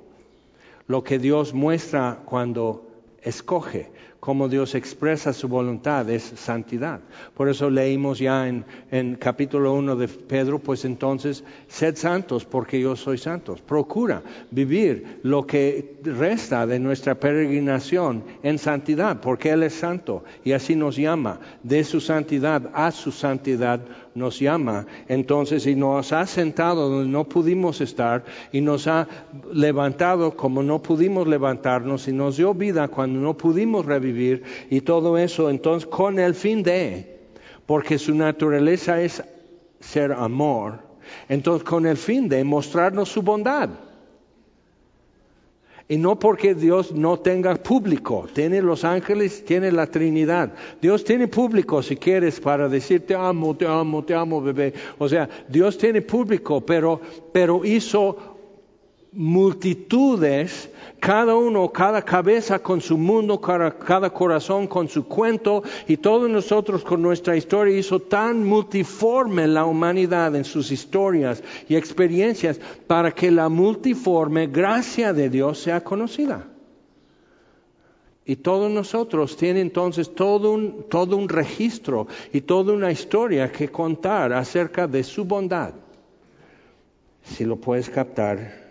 lo que Dios muestra cuando escoge, cómo Dios expresa su voluntad es santidad. Por eso leímos ya en, en capítulo 1 de Pedro, pues entonces, sed santos porque yo soy santos. Procura vivir lo que resta de nuestra peregrinación en santidad, porque Él es santo y así nos llama de su santidad a su santidad nos llama, entonces, y nos ha sentado donde no pudimos estar, y nos ha levantado como no pudimos levantarnos, y nos dio vida cuando no pudimos revivir, y todo eso, entonces, con el fin de, porque su naturaleza es ser amor, entonces, con el fin de mostrarnos su bondad. Y no porque Dios no tenga público, tiene los ángeles, tiene la Trinidad. Dios tiene público si quieres para decir te amo, te amo, te amo, bebé. O sea, Dios tiene público, pero, pero hizo multitudes cada uno, cada cabeza con su mundo, cada, corazón con su cuento y todos nosotros con nuestra historia hizo tan multiforme la humanidad en sus historias y experiencias para que la multiforme gracia de Dios sea conocida. Y todos nosotros tienen entonces todo un, todo un registro y toda una historia que contar acerca de su bondad. Si lo puedes captar,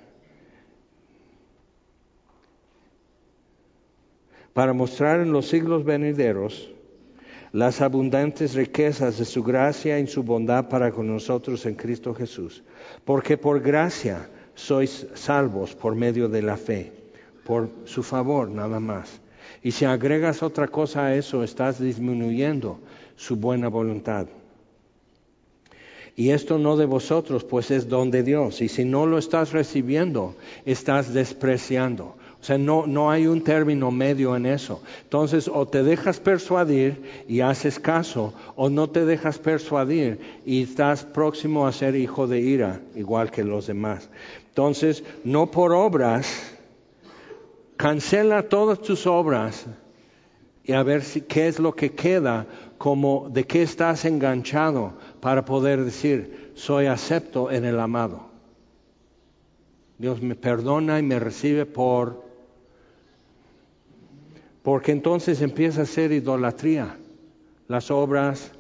para mostrar en los siglos venideros las abundantes riquezas de su gracia y su bondad para con nosotros en Cristo Jesús. Porque por gracia sois salvos por medio de la fe, por su favor nada más. Y si agregas otra cosa a eso, estás disminuyendo su buena voluntad. Y esto no de vosotros, pues es don de Dios. Y si no lo estás recibiendo, estás despreciando. O sea, no, no hay un término medio en eso. Entonces, o te dejas persuadir y haces caso, o no te dejas persuadir y estás próximo a ser hijo de ira, igual que los demás. Entonces, no por obras, cancela todas tus obras y a ver si, qué es lo que queda, como de qué estás enganchado para poder decir, soy acepto en el amado. Dios me perdona y me recibe por porque entonces empieza a ser idolatría. Las obras,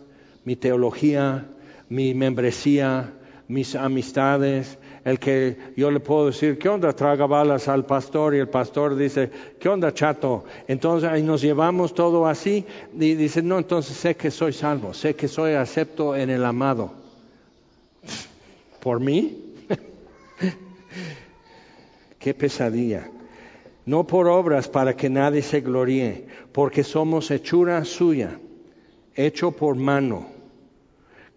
mi teología, mi membresía, mis amistades, el que yo le puedo decir, ¿qué onda? Traga balas al pastor y el pastor dice, ¿qué onda, chato? Entonces ahí nos llevamos todo así y dice, no, entonces sé que soy salvo, sé que soy acepto en el amado. ¿Por mí? Qué pesadilla no por obras para que nadie se gloríe, porque somos hechura suya, hecho por mano,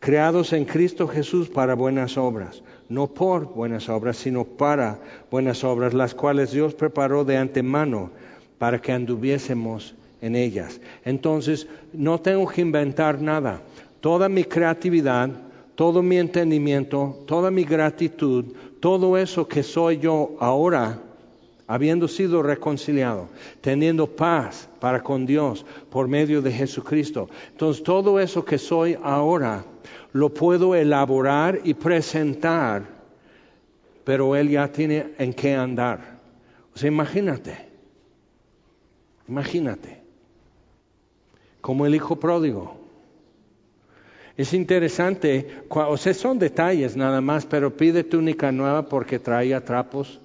creados en Cristo Jesús para buenas obras, no por buenas obras, sino para buenas obras, las cuales Dios preparó de antemano para que anduviésemos en ellas. Entonces, no tengo que inventar nada. Toda mi creatividad, todo mi entendimiento, toda mi gratitud, todo eso que soy yo ahora, habiendo sido reconciliado, teniendo paz para con Dios por medio de Jesucristo. Entonces todo eso que soy ahora lo puedo elaborar y presentar, pero Él ya tiene en qué andar. O sea, imagínate, imagínate, como el hijo pródigo. Es interesante, o sea, son detalles nada más, pero pide túnica nueva porque traía trapos,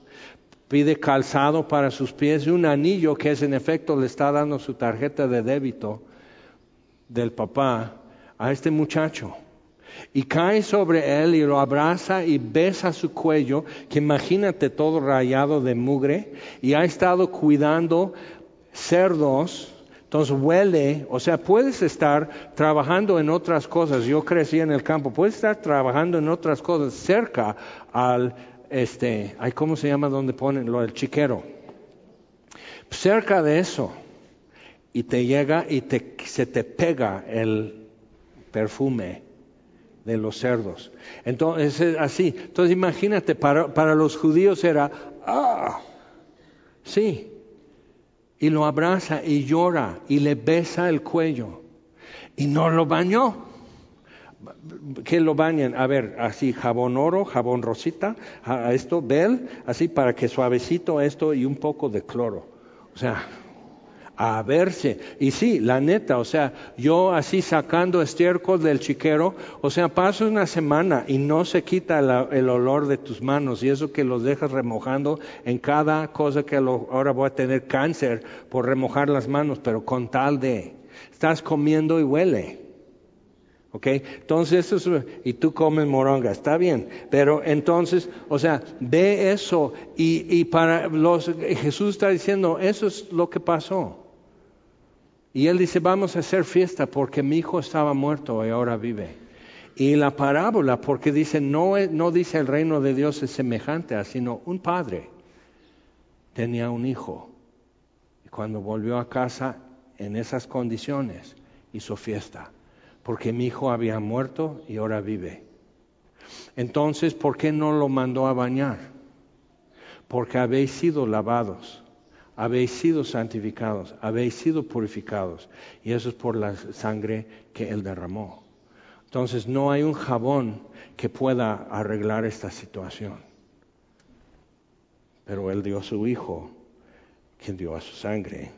pide calzado para sus pies y un anillo que es en efecto le está dando su tarjeta de débito del papá a este muchacho. Y cae sobre él y lo abraza y besa su cuello, que imagínate todo rayado de mugre, y ha estado cuidando cerdos entonces huele, o sea, puedes estar trabajando en otras cosas. Yo crecí en el campo, puedes estar trabajando en otras cosas cerca al, este, ¿cómo se llama donde ponen lo del chiquero? Cerca de eso. Y te llega y te, se te pega el perfume de los cerdos. Entonces, es así. Entonces imagínate, para, para los judíos era, ah, sí, y lo abraza y llora y le besa el cuello y no lo bañó. Que lo bañen, a ver, así jabón oro, jabón rosita, a esto, bel, así para que suavecito esto y un poco de cloro. O sea, a verse. Y sí, la neta, o sea, yo así sacando estiércol del chiquero, o sea, paso una semana y no se quita el olor de tus manos y eso que los dejas remojando en cada cosa que ahora voy a tener cáncer por remojar las manos, pero con tal de, estás comiendo y huele. ¿Ok? Entonces, eso es, y tú comes moronga, está bien. Pero entonces, o sea, ve eso y, y para los, Jesús está diciendo, eso es lo que pasó. Y él dice, vamos a hacer fiesta porque mi hijo estaba muerto y ahora vive. Y la parábola, porque dice, no, no dice el reino de Dios es semejante a, sino un padre tenía un hijo. Y cuando volvió a casa en esas condiciones, hizo fiesta, porque mi hijo había muerto y ahora vive. Entonces, ¿por qué no lo mandó a bañar? Porque habéis sido lavados habéis sido santificados, habéis sido purificados. Y eso es por la sangre que Él derramó. Entonces no hay un jabón que pueda arreglar esta situación. Pero Él dio a su Hijo, quien dio a su sangre.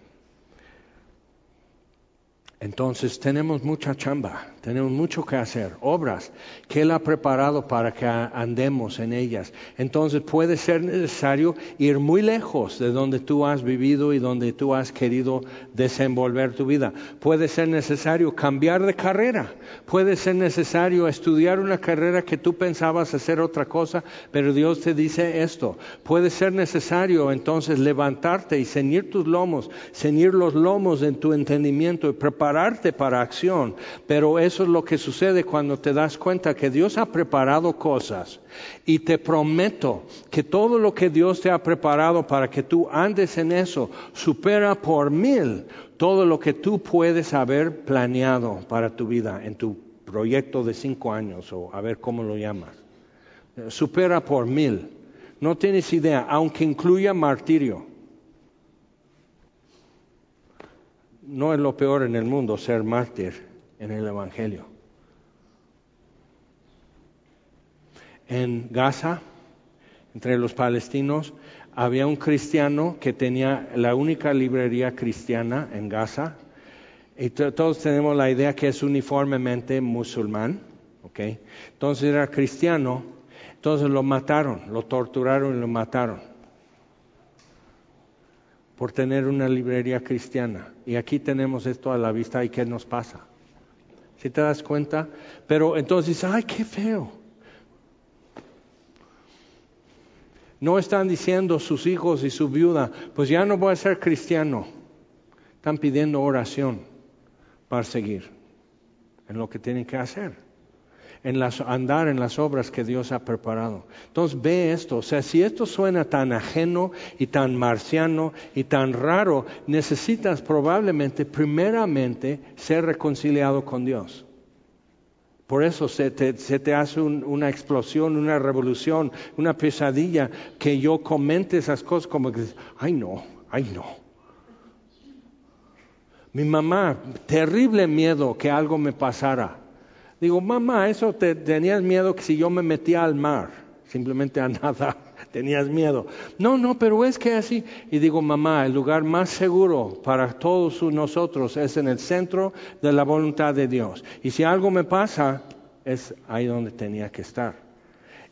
Entonces tenemos mucha chamba, tenemos mucho que hacer, obras que Él ha preparado para que andemos en ellas. Entonces puede ser necesario ir muy lejos de donde tú has vivido y donde tú has querido desenvolver tu vida. Puede ser necesario cambiar de carrera, puede ser necesario estudiar una carrera que tú pensabas hacer otra cosa, pero Dios te dice esto. Puede ser necesario entonces levantarte y ceñir tus lomos, ceñir los lomos en tu entendimiento y preparar prepararte para acción, pero eso es lo que sucede cuando te das cuenta que Dios ha preparado cosas y te prometo que todo lo que Dios te ha preparado para que tú andes en eso supera por mil todo lo que tú puedes haber planeado para tu vida en tu proyecto de cinco años o a ver cómo lo llamas. Supera por mil. No tienes idea, aunque incluya martirio. No es lo peor en el mundo ser mártir en el Evangelio. En Gaza, entre los palestinos, había un cristiano que tenía la única librería cristiana en Gaza. Y todos tenemos la idea que es uniformemente musulmán. ¿okay? Entonces era cristiano. Entonces lo mataron, lo torturaron y lo mataron por tener una librería cristiana. Y aquí tenemos esto a la vista y qué nos pasa. Si te das cuenta? Pero entonces, ay, qué feo. No están diciendo sus hijos y su viuda, pues ya no voy a ser cristiano. Están pidiendo oración para seguir en lo que tienen que hacer en las, andar en las obras que Dios ha preparado. Entonces ve esto, o sea, si esto suena tan ajeno y tan marciano y tan raro, necesitas probablemente primeramente ser reconciliado con Dios. Por eso se te, hace una explosión, una revolución, una pesadilla, que yo comente esas cosas como que, ay no, ay no. Mi mamá, terrible miedo que algo me pasara. Digo, mamá, eso te, tenías miedo que si yo me metía al mar, simplemente a nada, tenías miedo. No, no, pero es que así. Y digo, mamá, el lugar más seguro para todos nosotros es en el centro de la voluntad de Dios. Y si algo me pasa, es ahí donde tenía que estar.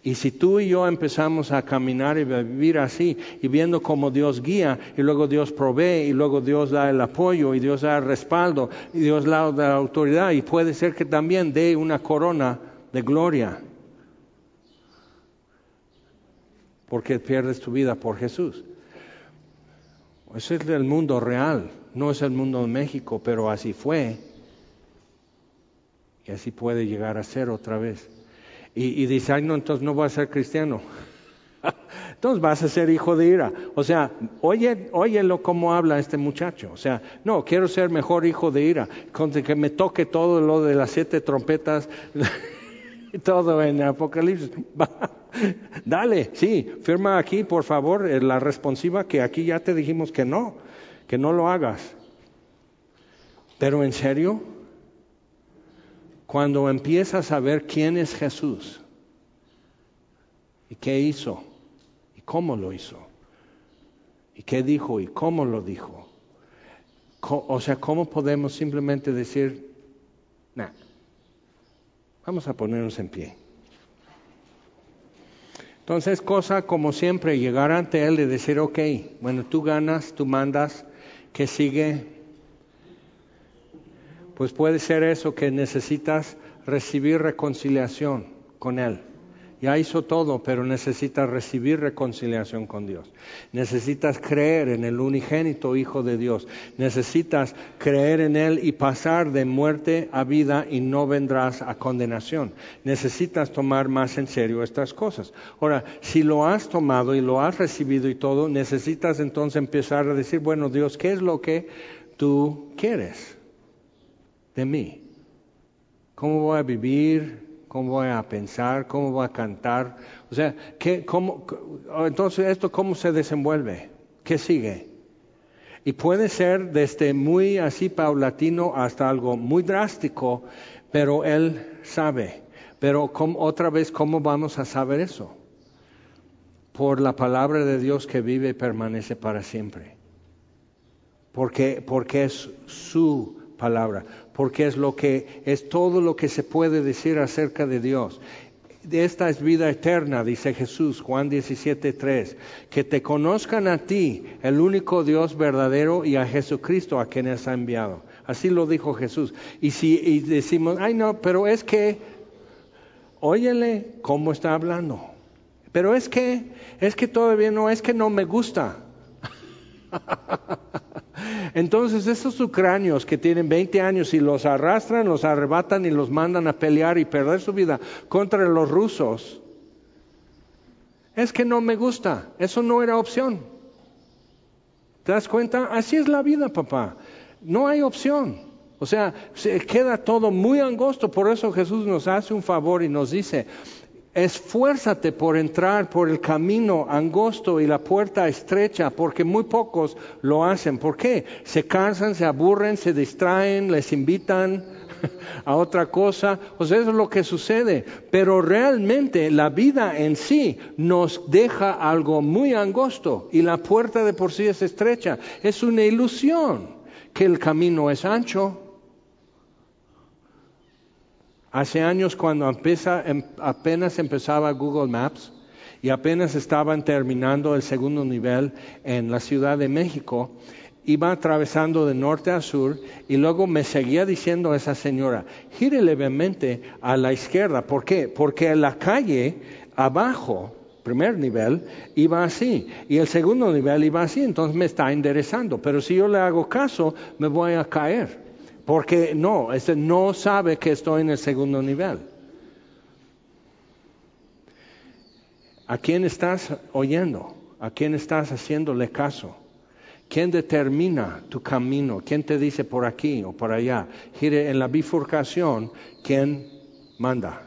Y si tú y yo empezamos a caminar y a vivir así, y viendo cómo Dios guía, y luego Dios provee, y luego Dios da el apoyo, y Dios da el respaldo, y Dios da la autoridad, y puede ser que también dé una corona de gloria, porque pierdes tu vida por Jesús. Ese es el mundo real, no es el mundo de México, pero así fue, y así puede llegar a ser otra vez. Y, dice, ay, no, entonces no voy a ser cristiano. entonces vas a ser hijo de ira. O sea, oye, óyelo cómo habla este muchacho. O sea, no, quiero ser mejor hijo de ira. Con que me toque todo lo de las siete trompetas todo en Apocalipsis. Dale, sí, firma aquí, por favor, eh, la responsiva que aquí ya te dijimos que no, que no lo hagas. Pero en serio, cuando empiezas a ver quién es Jesús y qué hizo y cómo lo hizo y qué dijo y cómo lo dijo. O sea, ¿cómo podemos simplemente decir, nah, vamos a ponernos en pie? Entonces, cosa como siempre, llegar ante Él y decir, ok, bueno, tú ganas, tú mandas, ¿qué sigue? Pues puede ser eso que necesitas recibir reconciliación con Él. Ya hizo todo, pero necesitas recibir reconciliación con Dios. Necesitas creer en el unigénito Hijo de Dios. Necesitas creer en Él y pasar de muerte a vida y no vendrás a condenación. Necesitas tomar más en serio estas cosas. Ahora, si lo has tomado y lo has recibido y todo, necesitas entonces empezar a decir, bueno Dios, ¿qué es lo que tú quieres? De mí. ¿Cómo voy a vivir? ¿Cómo voy a pensar? ¿Cómo voy a cantar? O sea, ¿qué, cómo, entonces esto cómo se desenvuelve? ¿Qué sigue? Y puede ser desde muy así paulatino hasta algo muy drástico, pero él sabe. Pero otra vez, ¿cómo vamos a saber eso? Por la palabra de Dios que vive y permanece para siempre. Porque, porque es su palabra porque es lo que es todo lo que se puede decir acerca de Dios. Esta es vida eterna, dice Jesús, Juan 17:3, que te conozcan a ti, el único Dios verdadero, y a Jesucristo a quien has enviado. Así lo dijo Jesús. Y si decimos, ay no, pero es que, óyele cómo está hablando. Pero es que, es que todavía no, es que no me gusta. Entonces esos ucranios que tienen 20 años y los arrastran, los arrebatan y los mandan a pelear y perder su vida contra los rusos, es que no me gusta, eso no era opción. ¿Te das cuenta? Así es la vida, papá. No hay opción. O sea, se queda todo muy angosto. Por eso Jesús nos hace un favor y nos dice, esfuérzate por entrar por el camino angosto y la puerta estrecha, porque muy pocos lo hacen. ¿Por qué? Se cansan, se aburren, se distraen, les invitan a otra cosa. O sea, eso es lo que sucede. Pero realmente la vida en sí nos deja algo muy angosto y la puerta de por sí es estrecha. Es una ilusión que el camino es ancho. Hace años cuando em, apenas empezaba Google Maps y apenas estaban terminando el segundo nivel en la Ciudad de México, iba atravesando de norte a sur y luego me seguía diciendo esa señora, gire levemente a la izquierda. ¿Por qué? Porque la calle abajo, primer nivel, iba así y el segundo nivel iba así, entonces me está enderezando. Pero si yo le hago caso, me voy a caer. Porque no, este no sabe que estoy en el segundo nivel. ¿A quién estás oyendo? ¿A quién estás haciéndole caso? ¿Quién determina tu camino? ¿Quién te dice por aquí o por allá? Gire en la bifurcación, ¿quién manda.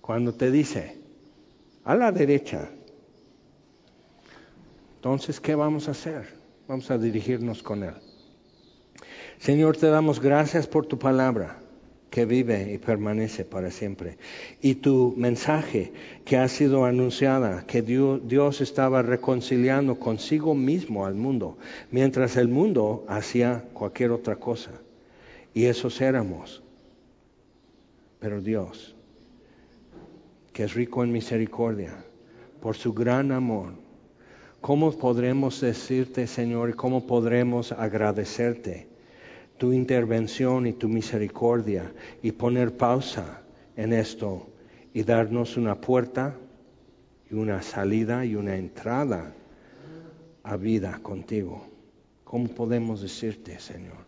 Cuando te dice, a la derecha, entonces, ¿qué vamos a hacer? Vamos a dirigirnos con Él. Señor, te damos gracias por tu palabra que vive y permanece para siempre. Y tu mensaje que ha sido anunciada, que Dios estaba reconciliando consigo mismo al mundo, mientras el mundo hacía cualquier otra cosa. Y esos éramos. Pero Dios, que es rico en misericordia, por su gran amor, ¿cómo podremos decirte, Señor, y cómo podremos agradecerte? Tu intervención y tu misericordia y poner pausa en esto y darnos una puerta y una salida y una entrada a vida contigo. ¿Cómo podemos decirte, Señor?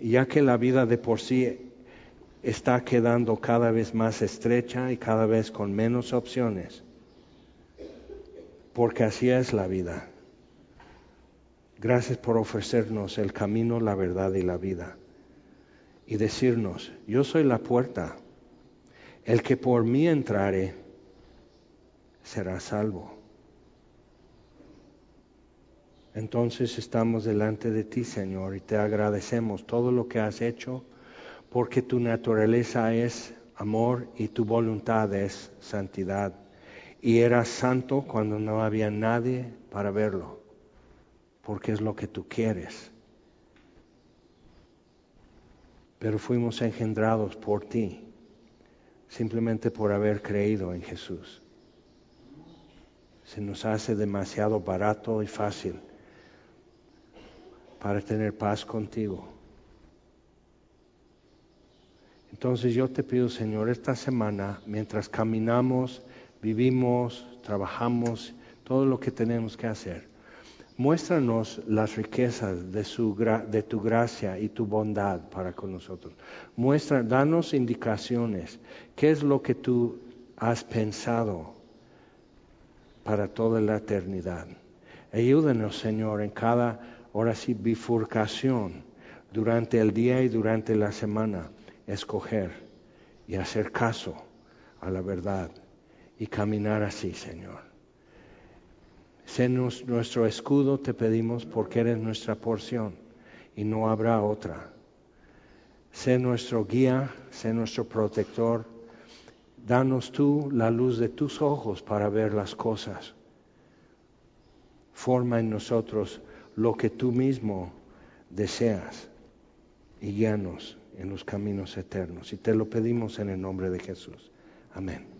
ya que la vida de por sí está quedando cada vez más estrecha y cada vez con menos opciones, porque así es la vida. Gracias por ofrecernos el camino, la verdad y la vida. Y decirnos, yo soy la puerta. El que por mí entrare será salvo. Entonces estamos delante de ti, Señor, y te agradecemos todo lo que has hecho, porque tu naturaleza es amor y tu voluntad es santidad. Y eras santo cuando no había nadie para verlo porque es lo que tú quieres. Pero fuimos engendrados por ti, simplemente por haber creído en Jesús. Se nos hace demasiado barato y fácil para tener paz contigo. Entonces yo te pido, Señor, esta semana, mientras caminamos, vivimos, trabajamos, todo lo que tenemos que hacer, Muéstranos las riquezas de, su, de tu gracia y tu bondad para con nosotros. Muestra, danos indicaciones. ¿Qué es lo que tú has pensado para toda la eternidad? Ayúdanos, Señor, en cada hora sí bifurcación durante el día y durante la semana, escoger y hacer caso a la verdad y caminar así, Señor. Sé nuestro escudo, te pedimos, porque eres nuestra porción y no habrá otra. Sé nuestro guía, sé nuestro protector. Danos tú la luz de tus ojos para ver las cosas. Forma en nosotros lo que tú mismo deseas y guíanos en los caminos eternos. Y te lo pedimos en el nombre de Jesús. Amén.